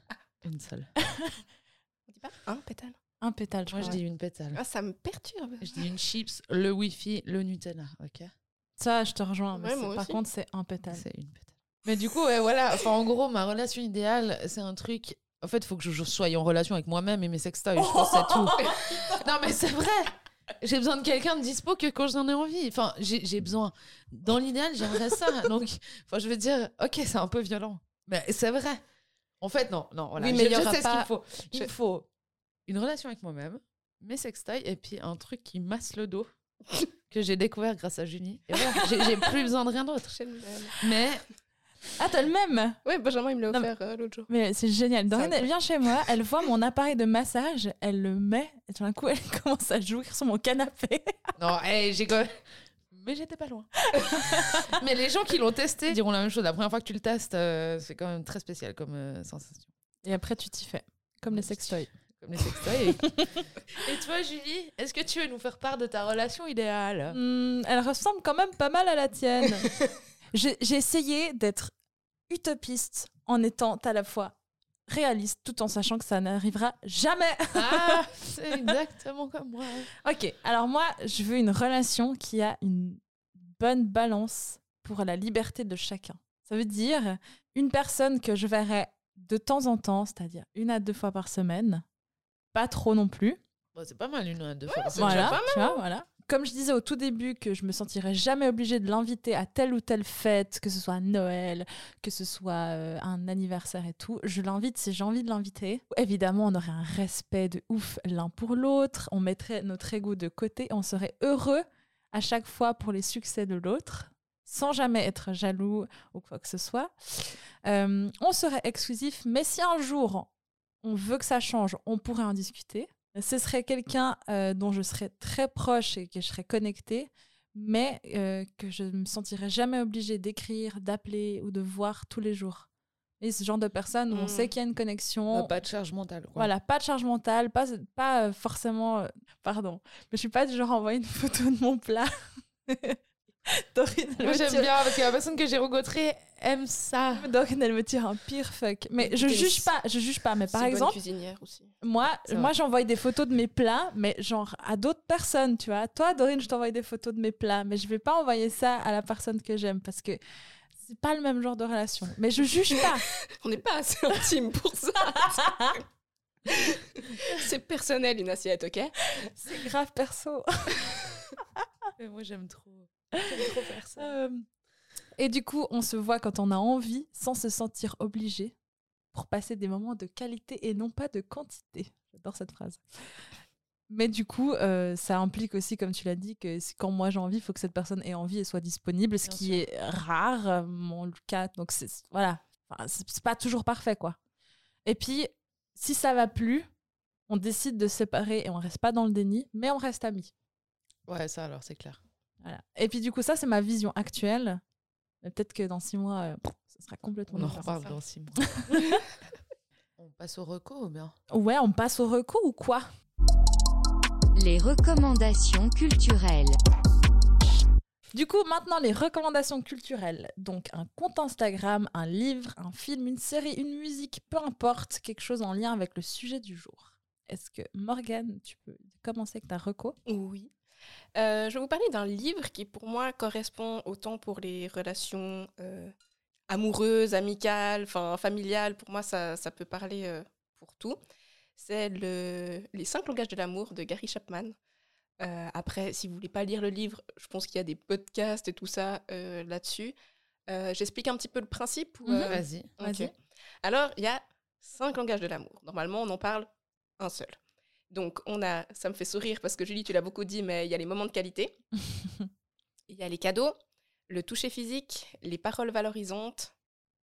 Une seule. On dit pas un pétale? Un pétale, je Moi, je dis une pétale. Ah, ça me perturbe. Je dis une chips, le wifi, le Nutella, ok? Ça, je te rejoins. Mais Ouais, c'est- moi par aussi. contre, c'est un pétale. C'est une pétale. Mais du coup, ouais, voilà. Enfin, en gros, ma relation idéale, c'est un truc. En fait, il faut que je, sois en relation avec moi-même et mes sextoys. Je pense que c'est tout. non, mais c'est vrai. J'ai besoin de quelqu'un de dispo que quand j'en ai envie. Enfin, j'ai besoin. Dans l'idéal, j'aimerais ça. Donc, enfin, je veux dire, ok, c'est un peu violent. Mais c'est vrai. En fait, non, non, voilà. Oui, mais je, je sais ce pas- qu'il faut. Il je- me faut une relation avec moi-même, mes sextoys et puis un truc qui masse le dos que j'ai découvert grâce à Julie. Et voilà, j'ai plus besoin de rien d'autre. Mais Ah, t'as le même Ouais, Benjamin, il me l'a Non, offert euh, l'autre jour. Mais c'est génial. Dorine, Ça, elle vient chez moi, elle voit mon appareil de massage, elle le met, et tout d'un coup, elle commence à jouir sur mon canapé. Non, hey, j'ai quand même- Mais j'étais pas loin. Mais les gens qui l'ont testé diront la même chose. La première fois que tu le testes, euh, c'est quand même très spécial comme euh, sensation. Et après, tu t'y fais. Comme les sextoys. Comme les sextoys. Et... Et toi, Julie, est-ce que tu veux nous faire part de ta relation idéale? Hmm, elle ressemble quand même pas mal à la tienne. J'ai essayé d'être utopiste en étant à la fois réaliste tout en sachant que ça n'arrivera jamais. Ah, c'est exactement comme moi. Ok, alors moi, je veux une relation qui a une bonne balance pour la liberté de chacun. Ça veut dire une personne que je verrai de temps en temps, c'est-à-dire une à deux fois par semaine, pas trop non plus. Bon, c'est pas mal une à deux fois. par semaine. Voilà, pas tu vois, voilà. Comme je disais au tout début que je me sentirais jamais obligée de l'inviter à telle ou telle fête, que ce soit Noël, que ce soit euh, un anniversaire et tout, je l'invite si j'ai envie de l'inviter. Évidemment, on aurait un respect de ouf l'un pour l'autre, on mettrait notre ego de côté, on serait heureux à chaque fois pour les succès de l'autre, sans jamais être jaloux ou quoi que ce soit. Euh, on serait exclusif, mais si un jour on veut que ça change, on pourrait en discuter. Ce serait quelqu'un euh, dont je serais très proche et que je serais connectée, mais euh, que je ne me sentirais jamais obligée d'écrire, d'appeler ou de voir tous les jours. Et ce genre de personne où on sait qu'il y a une connexion. Bah, pas de charge mentale. Quoi. Voilà, pas de charge mentale, pas, pas euh, forcément. pardon, mais je suis pas du genre à envoyer une photo de mon plat. Dorine, elle Moi, me j'aime tire- bien parce que la personne que j'ai rencontrée aime ça. Dorine, elle me tire un pire fuck. Mais je une juge pas, je juge pas. Mais par exemple, cuisinière aussi. moi, moi j'envoie des photos de mes plats, mais genre à d'autres personnes, tu vois. Toi, Dorine, je t'envoie des photos de mes plats, mais je vais pas envoyer ça à la personne que j'aime parce que c'est pas le même genre de relation. Mais je juge pas. On n'est pas assez intime pour ça. c'est personnel une assiette, ok? C'est grave perso. Mais moi, j'aime trop. J'aime trop faire ça. Euh, et du coup, on se voit quand on a envie, sans se sentir obligé, pour passer des moments de qualité et non pas de quantité. J'adore cette phrase. Mais du coup, euh, ça implique aussi, comme tu l'as dit, que quand moi j'ai envie, il faut que cette personne ait envie et soit disponible, ce Bien qui sûr. est rare, euh, mon cas. Donc c'est voilà, Enfin, c'est c'est pas toujours parfait, quoi. Et puis, si ça va plus, on décide de se séparer et on reste pas dans le déni, mais on reste amis. Ouais, ça alors, c'est clair. Voilà. Et puis du coup, ça, c'est ma vision actuelle. Peut-être que dans six mois, euh, ça sera complètement On en reparle dans six mois. On passe au reco ou bien? Ouais, on passe au recours ou quoi? Les recommandations culturelles. Du coup, maintenant, les recommandations culturelles. Donc, un compte Instagram, un livre, un film, une série, une musique, peu importe, quelque chose en lien avec le sujet du jour. Est-ce que, Morgane, tu peux commencer avec ta reco? Oui. Euh, je vais vous parler d'un livre qui, pour moi, correspond autant pour les relations euh, amoureuses, amicales, enfin familiales. Pour moi, ça, ça peut parler euh, pour tout. C'est le, Les cinq langages de l'amour de Gary Chapman. Après, si vous voulez pas lire le livre, je pense qu'il y a des podcasts et tout ça là-dessus. J'explique un petit peu le principe. Mhm. Vas-y. Alors, il y a cinq langages de l'amour. Normalement, on en parle un seul. Donc, on a, ça me fait sourire parce que Julie, tu l'as beaucoup dit, mais il y a les moments de qualité. Il y a les cadeaux, le toucher physique, les paroles valorisantes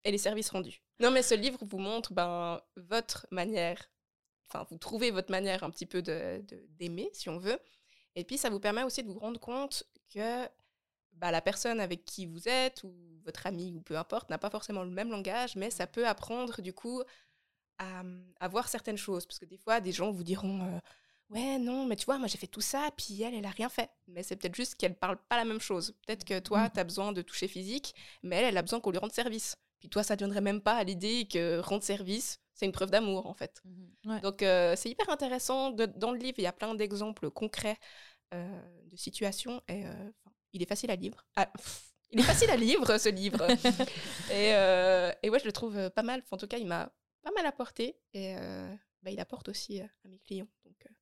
et les services rendus. Non, mais ce livre vous montre ben, votre manière, enfin, vous trouvez votre manière un petit peu de- de- d'aimer, si on veut. Et puis, ça vous permet aussi de vous rendre compte que bah, la personne avec qui vous êtes, ou votre ami, ou peu importe, n'a pas forcément le même langage, mais ça peut apprendre, du coup, à, à voir certaines choses. Parce que des fois, des gens vous diront euh, Ouais, non, mais tu vois, moi j'ai fait tout ça, puis elle, elle a rien fait. Mais c'est peut-être juste qu'elle parle pas la même chose. Peut-être que toi, Mm. tu as besoin de toucher physique, mais elle, elle a besoin qu'on lui rende service. Puis toi, ça ne viendrait même pas à l'idée que rendre service, c'est une preuve d'amour, en fait. Ouais. Donc, euh, c'est hyper intéressant. De- dans le livre, il y a plein d'exemples concrets euh, de situations. Et euh, il est facile à lire. Ah, il est facile à lire, ce livre. et, euh, et ouais, je le trouve pas mal. Enfin, en tout cas, il m'a pas mal apporté. Et euh, bah, il apporte aussi euh, à mes clients. Donc, euh,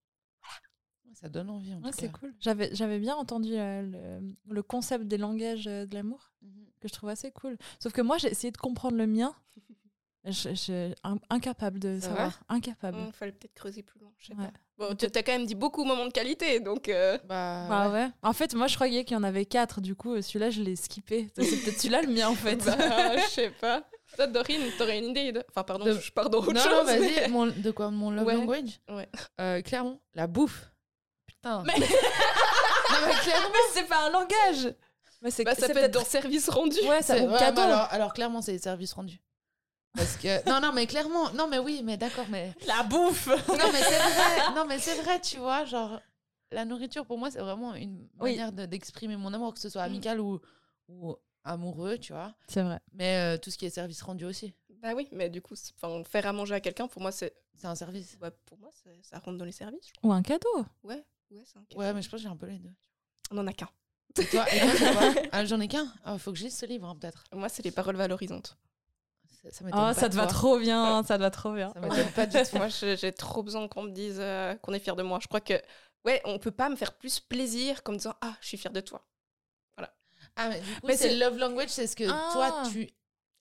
Ça donne envie en Ouais, tout c'est cas. cool. J'avais, j'avais bien entendu euh, le, le concept des langages euh, de l'amour, Mhm. que je trouve assez cool. Sauf que moi, j'ai essayé de comprendre le mien. Je, je- in- incapable de savoir. Incapable. il fallait peut-être creuser plus loin. Je sais Ouais. pas. Bon, tu as quand même dit beaucoup moments de qualité. Donc, euh, Bah, Ah ouais. ouais. En fait, moi, je croyais qu'il y en avait quatre. Du coup, celui-là, je l'ai skippé. C'est peut-être celui-là le mien, en fait. bah, je sais pas. Toi, Dorine, t'aurais une idée de... Enfin, pardon, De- je pars dans autre Non, chose. non, vas-y. mais- Mon- de quoi Mon love Ouais. language Ouais. Euh, Clairement, la bouffe. Putain. Mais- non, mais clairement. Mais c'est pas un langage. Mais c'est Bah, ça c'est peut être dans service rendu. Ouais, ça ouais, cadeau. alors, alors, clairement, c'est les services rendus. Parce que. Non, non, mais clairement. Non, mais oui, mais d'accord, mais. La bouffe. Non, mais c'est vrai. Non, mais c'est vrai, tu vois. Genre, la nourriture, pour moi, c'est vraiment une Oui. manière de- d'exprimer mon amour, que ce soit amical ou, ou amoureux, tu vois. C'est vrai. Mais euh, tout ce qui est service rendu aussi, Bah oui, mais du coup, faire à manger à quelqu'un, pour moi, c'est. c'est un service. ouais, pour moi, ça rentre dans les services. Ou un cadeau. Ouais, ouais, c'est un cadeau. Ouais, mais je pense que j'ai un peu les deux. On en a qu'un. Et toi, Ah, J'en ai qu'un. Il faut que je lise ce livre, hein, peut-être. Moi, c'est les paroles valorisantes. Ça, ça Oh, pas ça te va trop bien. Ça te va trop bien. Ça m'étonne pas du tout. moi, j'ai trop besoin qu'on me dise euh, qu'on est fier de moi. Je crois que, ouais, on peut pas me faire plus plaisir qu'en me disant Ah, je suis fier de toi. Ah, mais du coup, Mais c'est love language, c'est ce que Ah. toi, tu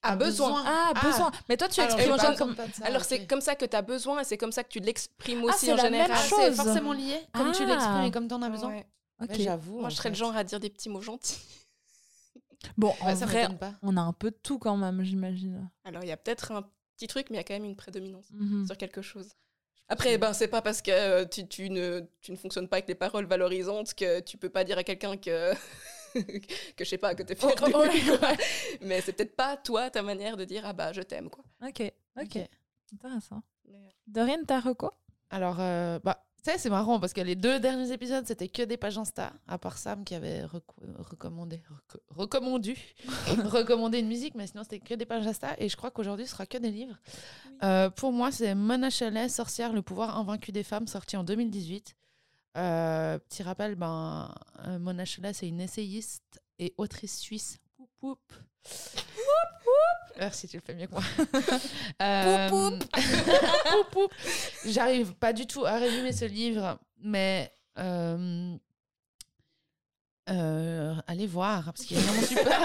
À as besoin. besoin. Ah, Ah. besoin. Mais toi, tu Alors, exprimes besoin comme. ça, Alors, c'est comme ça que tu as besoin et c'est comme ça que tu l'exprimes Ah, aussi c'est en la général. même Ah, chose. c'est forcément lié, comme tu Ah. l'exprimes et comme tu en as besoin. Ouais. J'avoue. Moi, je serais le genre à dire des petits mots gentils. Bon, en ça vrai, pas. on a un peu de tout quand même, j'imagine. Alors, il y a peut-être un petit truc, mais il y a quand même une prédominance Mhm. sur quelque chose. Après, ben, c'est pas parce que euh, tu, tu ne, tu ne fonctionnes pas avec les paroles valorisantes que tu peux pas dire à quelqu'un que, que je sais pas, que t'es fier de Oh, ouais, quoi. Mais c'est peut-être pas toi, ta manière de dire ah bah je t'aime, quoi. Ok, ok. Intéressant. Mais, Dorine, ta reco? Alors, euh, bah, tu sais, c'est marrant parce que les deux derniers épisodes, c'était que des pages Insta, à part Sam qui avait reco- recommandé, reco- recommandé, recommandé une musique, mais sinon c'était que des pages Insta. Et je crois qu'aujourd'hui, ce sera que des livres. Euh, pour moi, c'est Mona Chollet, Sorcière, le pouvoir invaincu des femmes, sorti en 2018. Euh, petit rappel, ben, euh, Mona Chollet, c'est une essayiste et autrice suisse. Poup, poup. Merci, tu le fais mieux que moi. Euh, poup, poup. J'arrive pas du tout à résumer ce livre, mais euh, euh, allez voir parce qu'il est vraiment super.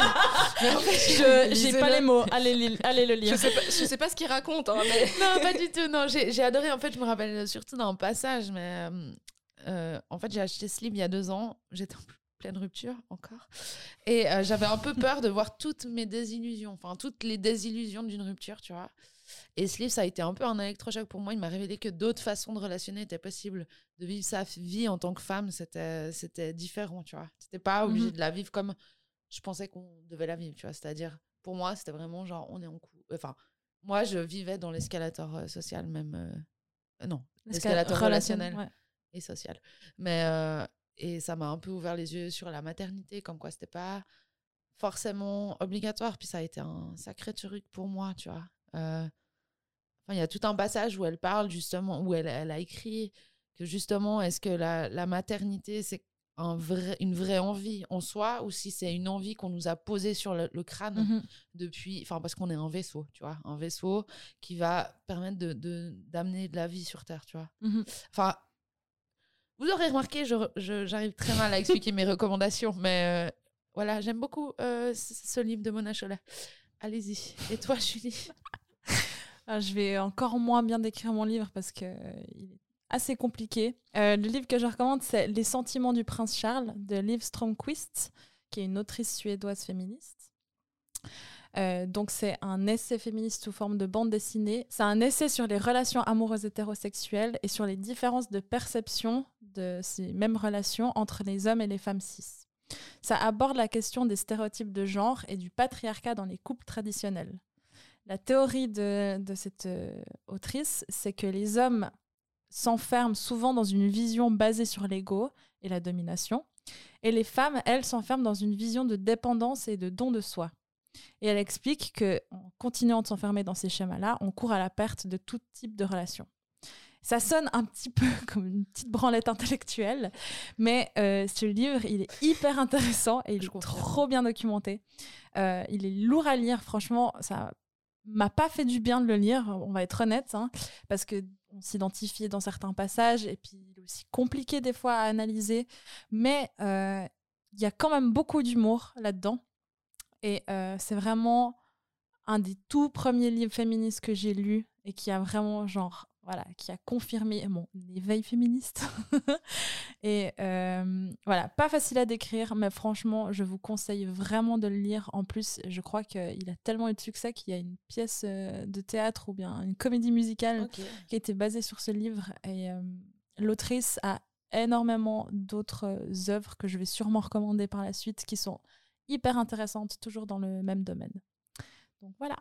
Mais en fait, Je- J'ai pas les mots. Allez, li- allez le Je lire. sais pas, je sais pas ce qu'il raconte, hein, mais non, pas du tout. Non, j'ai j'ai adoré. En fait, je me rappelle surtout d'un passage, mais euh, euh, en fait, j'ai acheté ce livre il y a deux ans. J'étais en pleine rupture encore, et euh, j'avais un peu peur de voir toutes mes désillusions, enfin toutes les désillusions d'une rupture, tu vois. Et ce livre, ça a été un peu un électrochoc pour moi. Il m'a révélé que d'autres façons de relationner étaient possibles. De vivre sa vie en tant que femme, c'était différent, tu vois. C'était pas obligé Mhm. de la vivre comme je pensais qu'on devait la vivre, tu vois. C'est-à-dire, pour moi, c'était vraiment genre, on est en couple. Enfin, moi, je vivais dans l'escalator euh, social, même. euh, euh, non, l'escalator relationnel ouais. Et social. Mais. euh, et ça m'a un peu ouvert les yeux sur la maternité, comme quoi c'était pas forcément obligatoire. Puis ça a été un sacré truc pour moi, tu vois. Euh, il y a tout un passage où elle parle justement, où elle, elle a écrit que justement, est-ce que la, la maternité, c'est un vrai, une vraie envie en soi ou si c'est une envie qu'on nous a posée sur le, le crâne Mhm. depuis, enfin parce qu'on est un vaisseau, tu vois, un vaisseau qui va permettre de d'amener de, la vie sur Terre, tu vois. Mhm. Enfin, vous aurez remarqué, j'arrive très mal à expliquer mes recommandations, mais euh, voilà, j'aime beaucoup euh, ce, livre de Mona Chollet. Allez-y. Et toi, Julie? Ah, je vais encore moins bien décrire mon livre parce que euh, il est assez compliqué. Le livre que je recommande, c'est Les sentiments du prince Charles de Liv Stromquist, qui est une autrice suédoise féministe. Euh, donc c'est un essai féministe sous forme de bande dessinée. C'est un essai sur les relations amoureuses hétérosexuelles et sur les différences de perception de ces mêmes relations entre les hommes et les femmes cis. Ça aborde la question des stéréotypes de genre et du patriarcat dans les couples traditionnels. La théorie de, cette euh, autrice, c'est que les hommes s'enferment souvent dans une vision basée sur l'ego et la domination, et les femmes, elles, s'enferment dans une vision de dépendance et de don de soi. Et elle explique que en continuant de s'enfermer dans ces schémas-là, on court à la perte de tout type de relation. Ça sonne un petit peu comme une petite branlette intellectuelle, mais euh, ce livre, il est hyper intéressant et il Je est trop bien documenté. Euh, il est lourd à lire, franchement, ça m'a pas fait du bien de le lire, on va être honnête, hein, parce que on s'identifie dans certains passages et puis il est aussi compliqué des fois à analyser, mais euh, il y a quand même beaucoup d'humour là-dedans et euh, c'est vraiment un des tout premiers livres féministes que j'ai lu et qui a vraiment genre voilà qui a confirmé mon éveil féministe. Et euh, voilà pas facile à décrire mais franchement je vous conseille vraiment de le lire. En plus je crois qu'il a tellement eu de succès qu'il y a une pièce euh, de théâtre ou bien une comédie musicale qui a été basée sur ce livre. Et euh, l'autrice a énormément d'autres œuvres que je vais sûrement recommander par la suite qui sont hyper intéressantes toujours dans le même domaine. Donc voilà.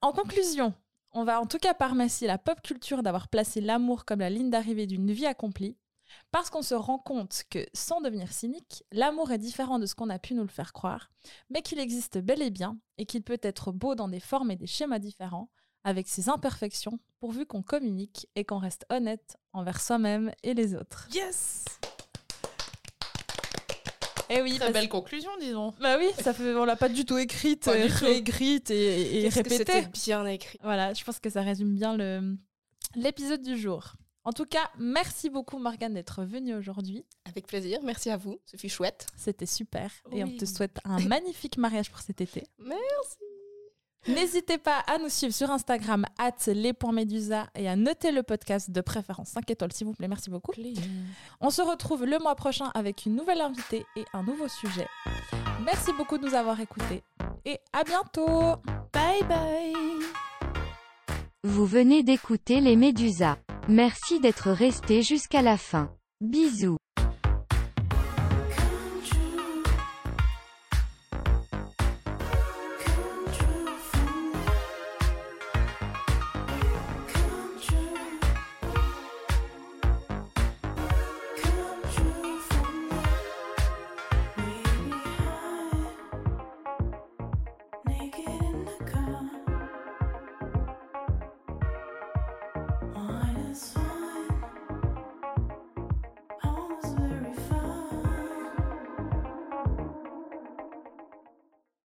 En conclusion, on va en tout cas remercier la pop culture d'avoir placé l'amour comme la ligne d'arrivée d'une vie accomplie, parce qu'on se rend compte que, sans devenir cynique, l'amour est différent de ce qu'on a pu nous le faire croire, mais qu'il existe bel et bien, et qu'il peut être beau dans des formes et des schémas différents, avec ses imperfections, pourvu qu'on communique et qu'on reste honnête envers soi-même et les autres. Yes Eh oui, Très parce- belle conclusion, disons. bah oui, ça fait, on l'a pas du tout écrite, Pas euh, tout. réécrite et, et répétée. c'était bien écrit. Voilà, je pense que ça résume bien le l'épisode du jour. En tout cas, merci beaucoup Morgane d'être venue aujourd'hui. Avec plaisir, merci à vous, ce fut chouette. C'était super et on te souhaite un magnifique mariage pour cet été. Merci. N'hésitez pas à nous suivre sur Instagram @les.medusa et à noter le podcast de préférence 5 étoiles s'il vous plaît. Merci beaucoup. On se retrouve le mois prochain avec une nouvelle invitée et un nouveau sujet. Merci beaucoup de nous avoir écoutés et à bientôt. Bye bye Vous venez d'écouter les Médusas. Merci d'être resté jusqu'à la fin. Bisous.